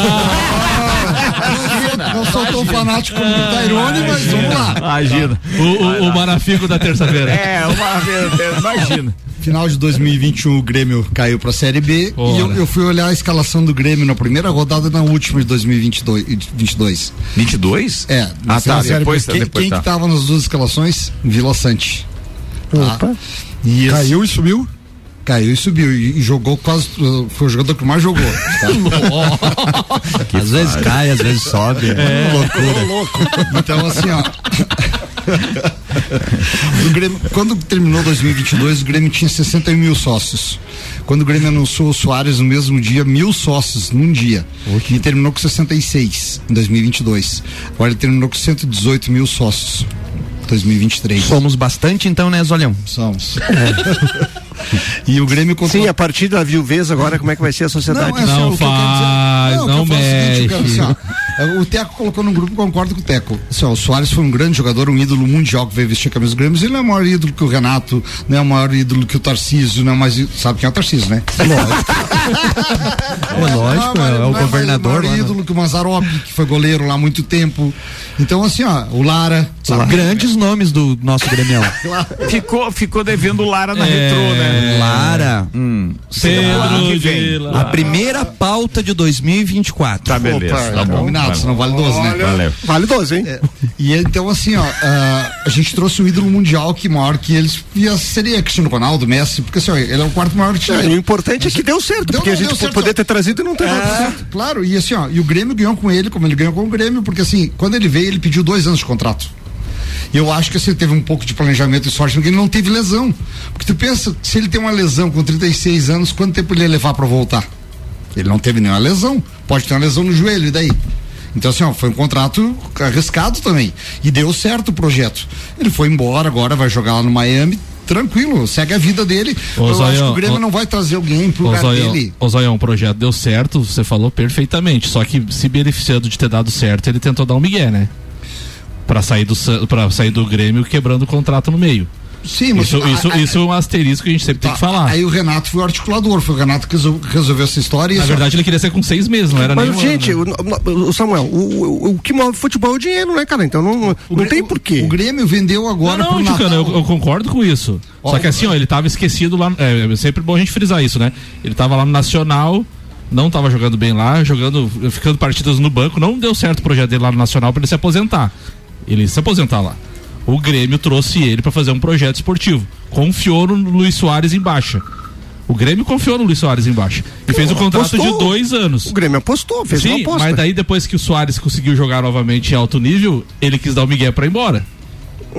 Não sou tão fanático como o Tairone, mas vamos lá. Imagina. O, o, o marafico da terça-feira. É, uma imagina. Final de 2021 o Grêmio caiu pra Série B Ora. e eu, eu fui olhar a escalação do Grêmio na primeira rodada e na última de 2022. 22. 22? É, na Ah, tá, Série depois- B. Quem, depois quem tá. que tava nas duas escalações? Vila Sante. Opa. E esse- Caiu e subiu? Caiu e subiu. E, e jogou quase. Foi o jogador que mais jogou. tá? às vezes cai, às vezes sobe. É, loucura. Então, assim, ó. O Grêmio- quando terminou 2022, o Grêmio tinha 61 mil sócios. Quando o Grêmio anunciou o Soares no mesmo dia, mil sócios num dia. E terminou com 66 em 2022. Agora ele terminou com 118 mil sócios. 2023. Somos bastante então, né, Zolhão? Somos. E o Grêmio contratou. Sim, a partir da viuvez agora, como é que vai ser a sociedade? Não, é assim, Não ó, o que eu quero faz, não é mexe. É, o Teco colocou no grupo, concordo com o Teco. Assim, o Soares foi um grande jogador, um ídolo mundial que veio vestir a camisa do Grêmio. Ele não é o maior ídolo que o Renato, não é o maior ídolo que o Tarcísio, não é mais. Sabe quem é o Tarcísio, né? É lógico, Não, é, o governador mais o maior né? ídolo que o Mazarope, que foi goleiro lá há muito tempo. Então, assim, ó, o Lara. Sabe? Grandes nomes do nosso gremião. Ficou, ficou devendo Lara na É. retrô, né? Lara, Pedro que vem. de La- a primeira pauta de 2024. Tá beleza, Opa, tá bom. combinado, Vai. senão vale 12, né? Valeu. Vale 12, hein? É, e então, assim, ó, ah, a gente trouxe um ídolo mundial que maior que eles ia, seria Cristiano Ronaldo, Messi, porque assim, ó, ele é o quarto maior que É, o importante é que deu certo, Deu, porque a não, gente deu certo. poder ter trazido e não ter dado É, certo. claro, e assim, ó, e o Grêmio ganhou com ele, como ele ganhou com o Grêmio, porque assim, quando ele veio, ele pediu dois anos de contrato. E eu acho que assim, ele teve um pouco de planejamento e sorte, porque ele não teve lesão. Porque tu pensa, se ele tem uma lesão com 36 anos, quanto tempo ele ia levar pra voltar? Ele não teve nenhuma lesão. Pode ter uma lesão no joelho, e daí? Então, assim, ó, foi um contrato arriscado também. E deu certo o projeto. Ele foi embora, agora vai jogar lá no Miami. Tranquilo, segue a vida dele. Ô, eu acho que o Grêmio ô- não vai trazer alguém pro Ô, lugar Zoião, dele. ô, Zoião, o projeto deu certo, você falou perfeitamente. Só que se beneficiando de ter dado certo, ele tentou dar um migué, né? Pra sair do, pra sair do Grêmio quebrando o contrato no meio. Sim, mas Isso, a- isso, a- isso é um asterisco que a gente sempre tem que Tá, falar. Aí o Renato foi o articulador, foi o Renato que resol- resolveu essa história. Na verdade, ele queria ser com seis meses, não era Mas, nem gente, ano, né? o, Samuel, o, o, o que move futebol é o dinheiro, né, cara? Então não, não tem porquê. O Grêmio vendeu agora não, pro não, eu, eu concordo com isso. Ó, Só que assim, ó, ele tava esquecido lá. É, é sempre bom a gente frisar isso, né? Ele tava lá no Nacional, não tava jogando bem lá, jogando, ficando partidas no banco. Não deu certo o projeto dele lá no Nacional pra ele se aposentar. Ele se aposentar lá. O Grêmio trouxe ele pra fazer um projeto esportivo. Confiou no Luiz Soares em baixa. O Grêmio confiou no Luiz Soares em baixa. E fez um contrato apostou. de dois anos. O Grêmio apostou, fez uma Sim, aposta. mas daí depois que o Soares conseguiu jogar novamente em alto nível, ele quis dar o Miguel pra ir embora.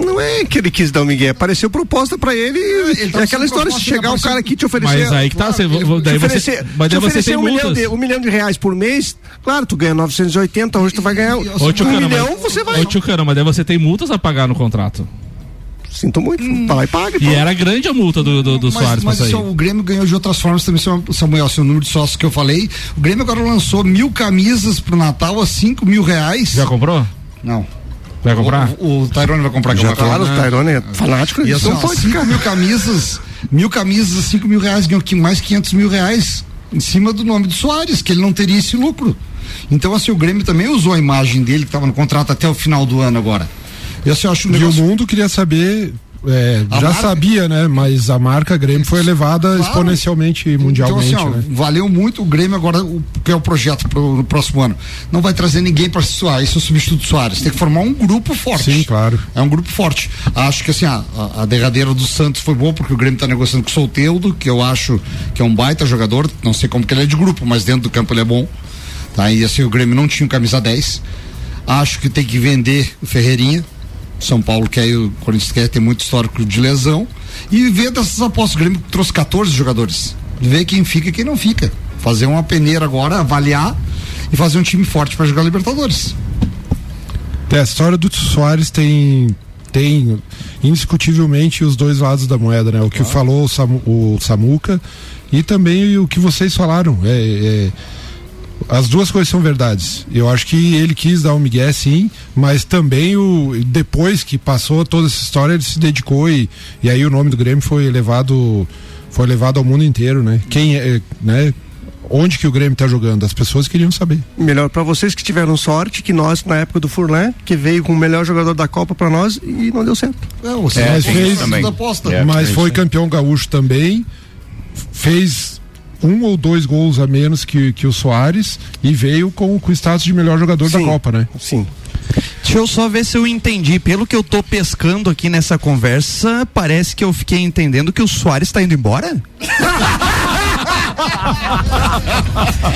Não é que ele quis dar o Miguel, apareceu proposta pra ele e tá é aquela história, se chegar o cara aqui te oferecer. Mas aí que tá, você- ele- daí você- oferecer, mas daí você oferecer tem um milhão, de, um milhão de reais por mês, claro, tu ganha 980, hoje tu vai ganhar Ô, um Tchucano, milhão, mas, você vai. Ô, Tchucano, mas daí você tem multas a pagar no contrato. Sinto muito, vai lá e paga. E era grande a multa do, do, do mas, Soares mas isso, o Grêmio ganhou de outras formas também, Samuel, seu número de sócios que eu falei. O Grêmio agora lançou mil camisas pro Natal a cinco mil reais. Já comprou? Não. Vai comprar? O, o Tyrone vai comprar. Já claro, falar. o Tyrone é fanático, E assim, pode cinco ficar. mil camisas, mil camisas a cinco mil reais, ganhou que mais 500 mil reais em cima do nome do Soares, que ele não teria esse lucro. Então, assim, o Grêmio também usou a imagem dele, que estava no contrato até o final do ano agora. Eu, assim, eu acho um E o negócio... mundo queria saber. É, já marca- sabia, né? Mas a marca Grêmio foi elevada Claro. exponencialmente mundialmente, então, assim, ó, né? valeu muito o Grêmio agora, o que é o projeto pro, no próximo ano. Não vai trazer ninguém para Soares, esse é o substituto Soares. Tem que formar um grupo forte. Sim, claro. É um grupo forte. Acho que assim, a, a, derradeira do Santos foi boa, porque o Grêmio está negociando com o Solteudo, que eu acho que é um baita jogador. Não sei como que ele é de grupo, mas dentro do campo ele é bom. Tá? E assim, o Grêmio não tinha camisa 10. Acho que tem que vender o Ferreirinha. São Paulo quer e o Corinthians quer, tem muito histórico de lesão. E ver dessas apostas. O Grêmio trouxe 14 jogadores. Ver quem fica e quem não fica. Fazer uma peneira agora, avaliar e fazer um time forte para jogar Libertadores. É, a história do Soares tem tem indiscutivelmente os dois lados da moeda, né? O que falou o, Samu, o Samuca e também o que vocês falaram. É, é, as duas coisas são verdades. Eu acho que ele quis dar um migué sim, mas também o depois que passou toda essa história ele se dedicou e, e aí o nome do Grêmio foi levado foi levado ao mundo inteiro, né? Quem é, né? Onde que o Grêmio tá jogando? As pessoas queriam saber. Melhor pra vocês que tiveram sorte, que nós, na época do Furlan, que veio com o melhor jogador da Copa pra nós e não deu certo. É, você É, mas fez também. da aposta. É, mas é foi aí. campeão gaúcho também, fez um ou dois gols a menos que, que o Soares e veio com, com o status de melhor jogador da Sim. Copa, né? Sim. Deixa eu só ver se eu entendi. Pelo que eu tô pescando aqui nessa conversa, parece que eu fiquei entendendo que o Soares tá indo embora?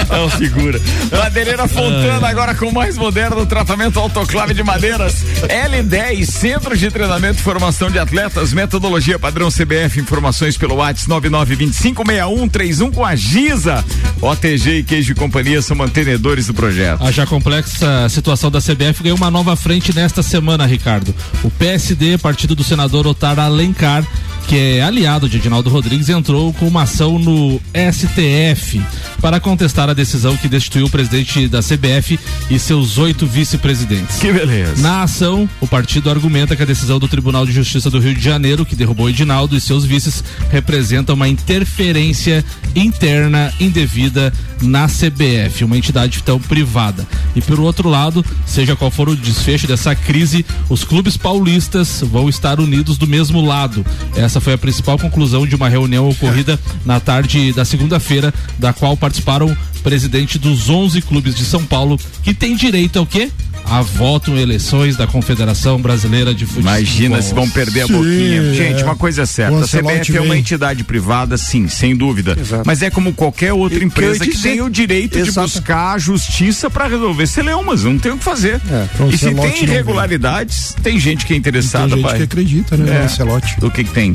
É uma figura. Madeireira Fontana, agora com o mais moderno tratamento autoclave de madeiras. L10, Centro de Treinamento e Formação de Atletas, metodologia padrão CBF, informações pelo WhatsApp 99256131 com a Giza. OTG e Queijo e Companhia são mantenedores do projeto. A já complexa situação da CBF ganhou uma nova frente nesta semana, Ricardo. O PSD, partido do senador Otar Alencar, que é aliado de Edinaldo Rodrigues, entrou com uma ação no STF para contestar a decisão que destituiu o presidente da CBF e seus oito vice-presidentes. Que beleza. Na ação, o partido argumenta que a decisão do Tribunal de Justiça do Rio de Janeiro, que derrubou Edinaldo e seus vices, representa uma interferência interna indevida na CBF, uma entidade tão privada. E por outro lado, seja qual for o desfecho dessa crise, os clubes paulistas vão estar unidos do mesmo lado. Essa foi a principal conclusão de uma reunião ocorrida na tarde da segunda-feira, da qual participaram presidente dos 11 clubes de São Paulo, que tem direito ao quê? A voto em eleições da Confederação Brasileira de Futebol. Imagina se vão perder a Sim, boquinha. é. Gente, uma coisa é certa, a CBF é uma entidade privada, sim, sem dúvida. Exato. Mas é como qualquer outra E que empresa que dizer- tem o direito de Exato. buscar a justiça para resolver celeumas, não tem o que fazer. o e se tem irregularidades, tem gente que é Tem interessada, gente pai. que acredita, né? É. Ancelotti. O que que tem?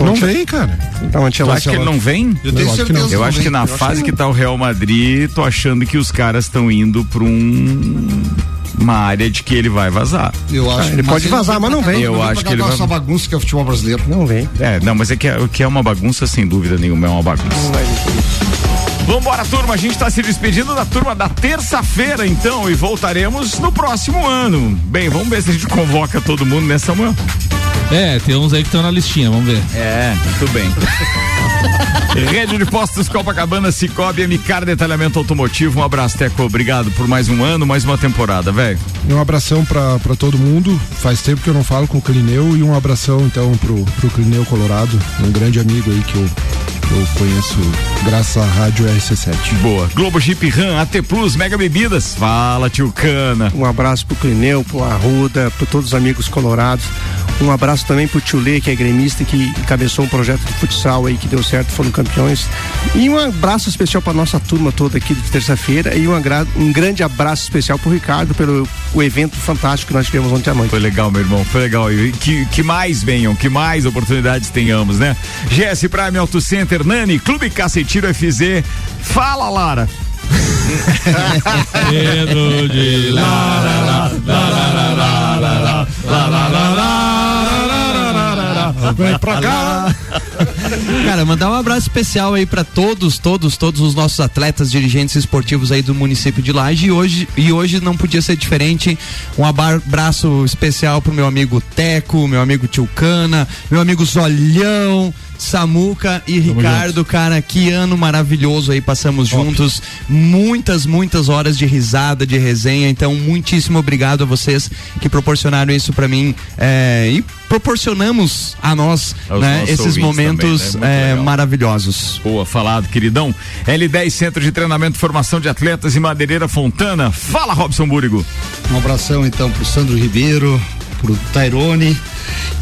Não vem, cara. Então, Tu Ancelotti. acha que ele não vem? Eu tenho acho que certeza. não. Eu acho que na Eu acho fase que tá o Real Madrid, tô achando que os caras estão indo para um uma área de que ele vai vazar. Eu acho, ele pode vazar, mas não vem. Eu acho que ele vai- essa bagunça que é o futebol brasileiro. Não vem. É, não, mas é que é, o que é uma bagunça, sem dúvida nenhuma, é uma bagunça. Vambora, turma. A gente está se despedindo da turma da terça-feira, então, e voltaremos no próximo ano. Bem, vamos ver se a gente convoca todo mundo nessa manhã. É, tem uns aí que estão na listinha, vamos ver. É, tudo bem. Rede de Postos Copacabana, Cicobi, MCAR Detalhamento Automotivo. Um abraço, Teco. Obrigado por mais um ano, mais uma temporada, velho. Um abração pra, pra todo mundo. Faz tempo que eu não falo com o Clineu e um abração então pro, pro Clineu Colorado, um grande amigo aí que eu, eu conheço graças à Rádio RC7. Boa. Globo Jeep Ram, AT Plus, Mega Bebidas. Fala, tio Cana. Um abraço pro Clineu, pro Arruda, pro todos os amigos colorados. Um abraço também pro Tio Lê, que é gremista e que encabeçou um projeto de futsal aí que deu certo, foi no campeões. E um abraço especial para nossa turma toda aqui de terça-feira e um, um grande abraço especial pro Ricardo pelo o evento fantástico que nós tivemos ontem à noite. Foi legal, meu irmão, foi legal. E que, que mais venham, que mais oportunidades tenhamos, né? GS Prime Auto Center, Nani, Clube Cacetiro FZ. Fala, Lara. Pedro de Lara, Vem pra cá. Cara, mandar um abraço especial aí pra todos, todos, todos os nossos atletas, dirigentes esportivos aí do município de Laje e hoje, e hoje não podia ser diferente. Um abraço especial pro meu amigo Teco, meu amigo Tilcana, meu amigo Zolhão, Samuca e Ricardo, cara, que ano maravilhoso aí passamos juntos. Muitas, muitas horas de risada, de resenha. Então, muitíssimo obrigado a vocês que proporcionaram isso pra mim é, e proporcionamos a nós né, esses momentos também, né? É, maravilhosos. Boa, falado, queridão. L10 Centro de Treinamento e Formação de Atletas e Madeireira Fontana. Fala, Robson Búrigo. Um abração então pro Sandro Ribeiro, pro Tairone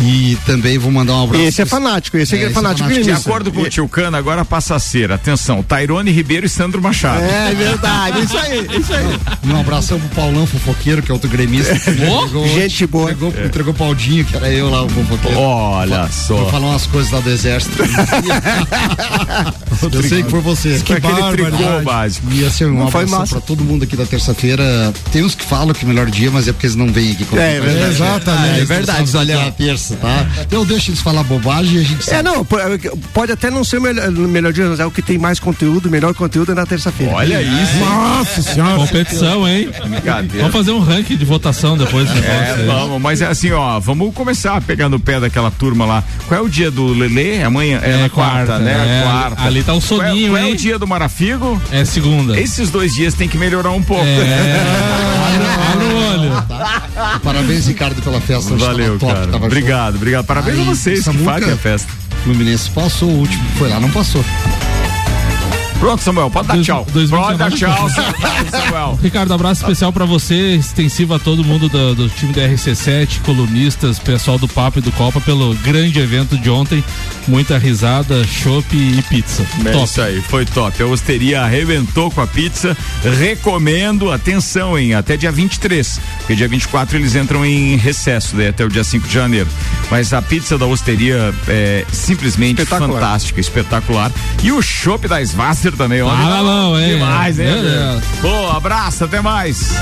e também vou mandar um abraço. Esse é fanático, esse é, esse fanático. De gremista. acordo com o Tio Cana, agora passa a ser, atenção, Tairone Ribeiro e Sandro Machado. É verdade, isso aí, isso aí. Um abração pro Paulão Fofoqueiro, que é outro gremista. que entregou- Gente boa. Entregou, entregou o Paudinho, que era eu lá, o fofoqueiro. Olha Pra só. falar umas coisas lá do exército. eu sei que foi você. Com aquele tricô básico. E assim, um abraço pra todo mundo aqui da terça-feira. Tem uns que falam que é o melhor dia, mas é porque eles não vêm aqui. É, é verdade. Exatamente. Eles É verdade, que olha. É tá? Então deixa eles falar bobagem e a gente É, sabe. não, po- pode até não ser o melhor, o melhor dia, mas é o que tem mais conteúdo, o melhor conteúdo é na terça-feira. Olha isso. Nossa senhora. Competição, hein? Brincadeira. Vamos fazer um ranking de votação depois do É, vamos, mas é assim, ó, vamos começar a pegar no pé daquela turma lá. Qual é o dia do Lelê? Amanhã? É, É na quarta, quarta, né? é, quarta. ali tá o Qual é- soninho, qual é, hein? o dia do Marafigo? É segunda. Esses dois dias tem que melhorar um pouco. É. Olha no olho. Parabéns, Ricardo, pela festa. Valeu, top, cara. Obrigado, obrigado. Parabéns Aí, a vocês que Samuca, fazem a festa. Fluminense passou, o último que foi lá não passou. Pronto, Samuel, pode dar Dois- tchau. 2019. Pode dar tchau, Samuel. Ricardo, abraço especial pra você, extensivo a todo mundo do, do time da RC7, colunistas, pessoal do Papo e do Copa, pelo grande evento de ontem. Muita risada, chopp e pizza. É Top. isso aí, foi top. A Osteria arrebentou com a pizza. Recomendo, atenção, hein? Até dia 23. Porque dia 24 eles entram em recesso, daí até o dia 5 de janeiro. Mas a pizza da Osteria é simplesmente Espetacular. fantástica, espetacular. E o chopp da Svasser também, olha. Ah, não, hein? Demais, hein? Meu Deus. Boa, abraço, até mais.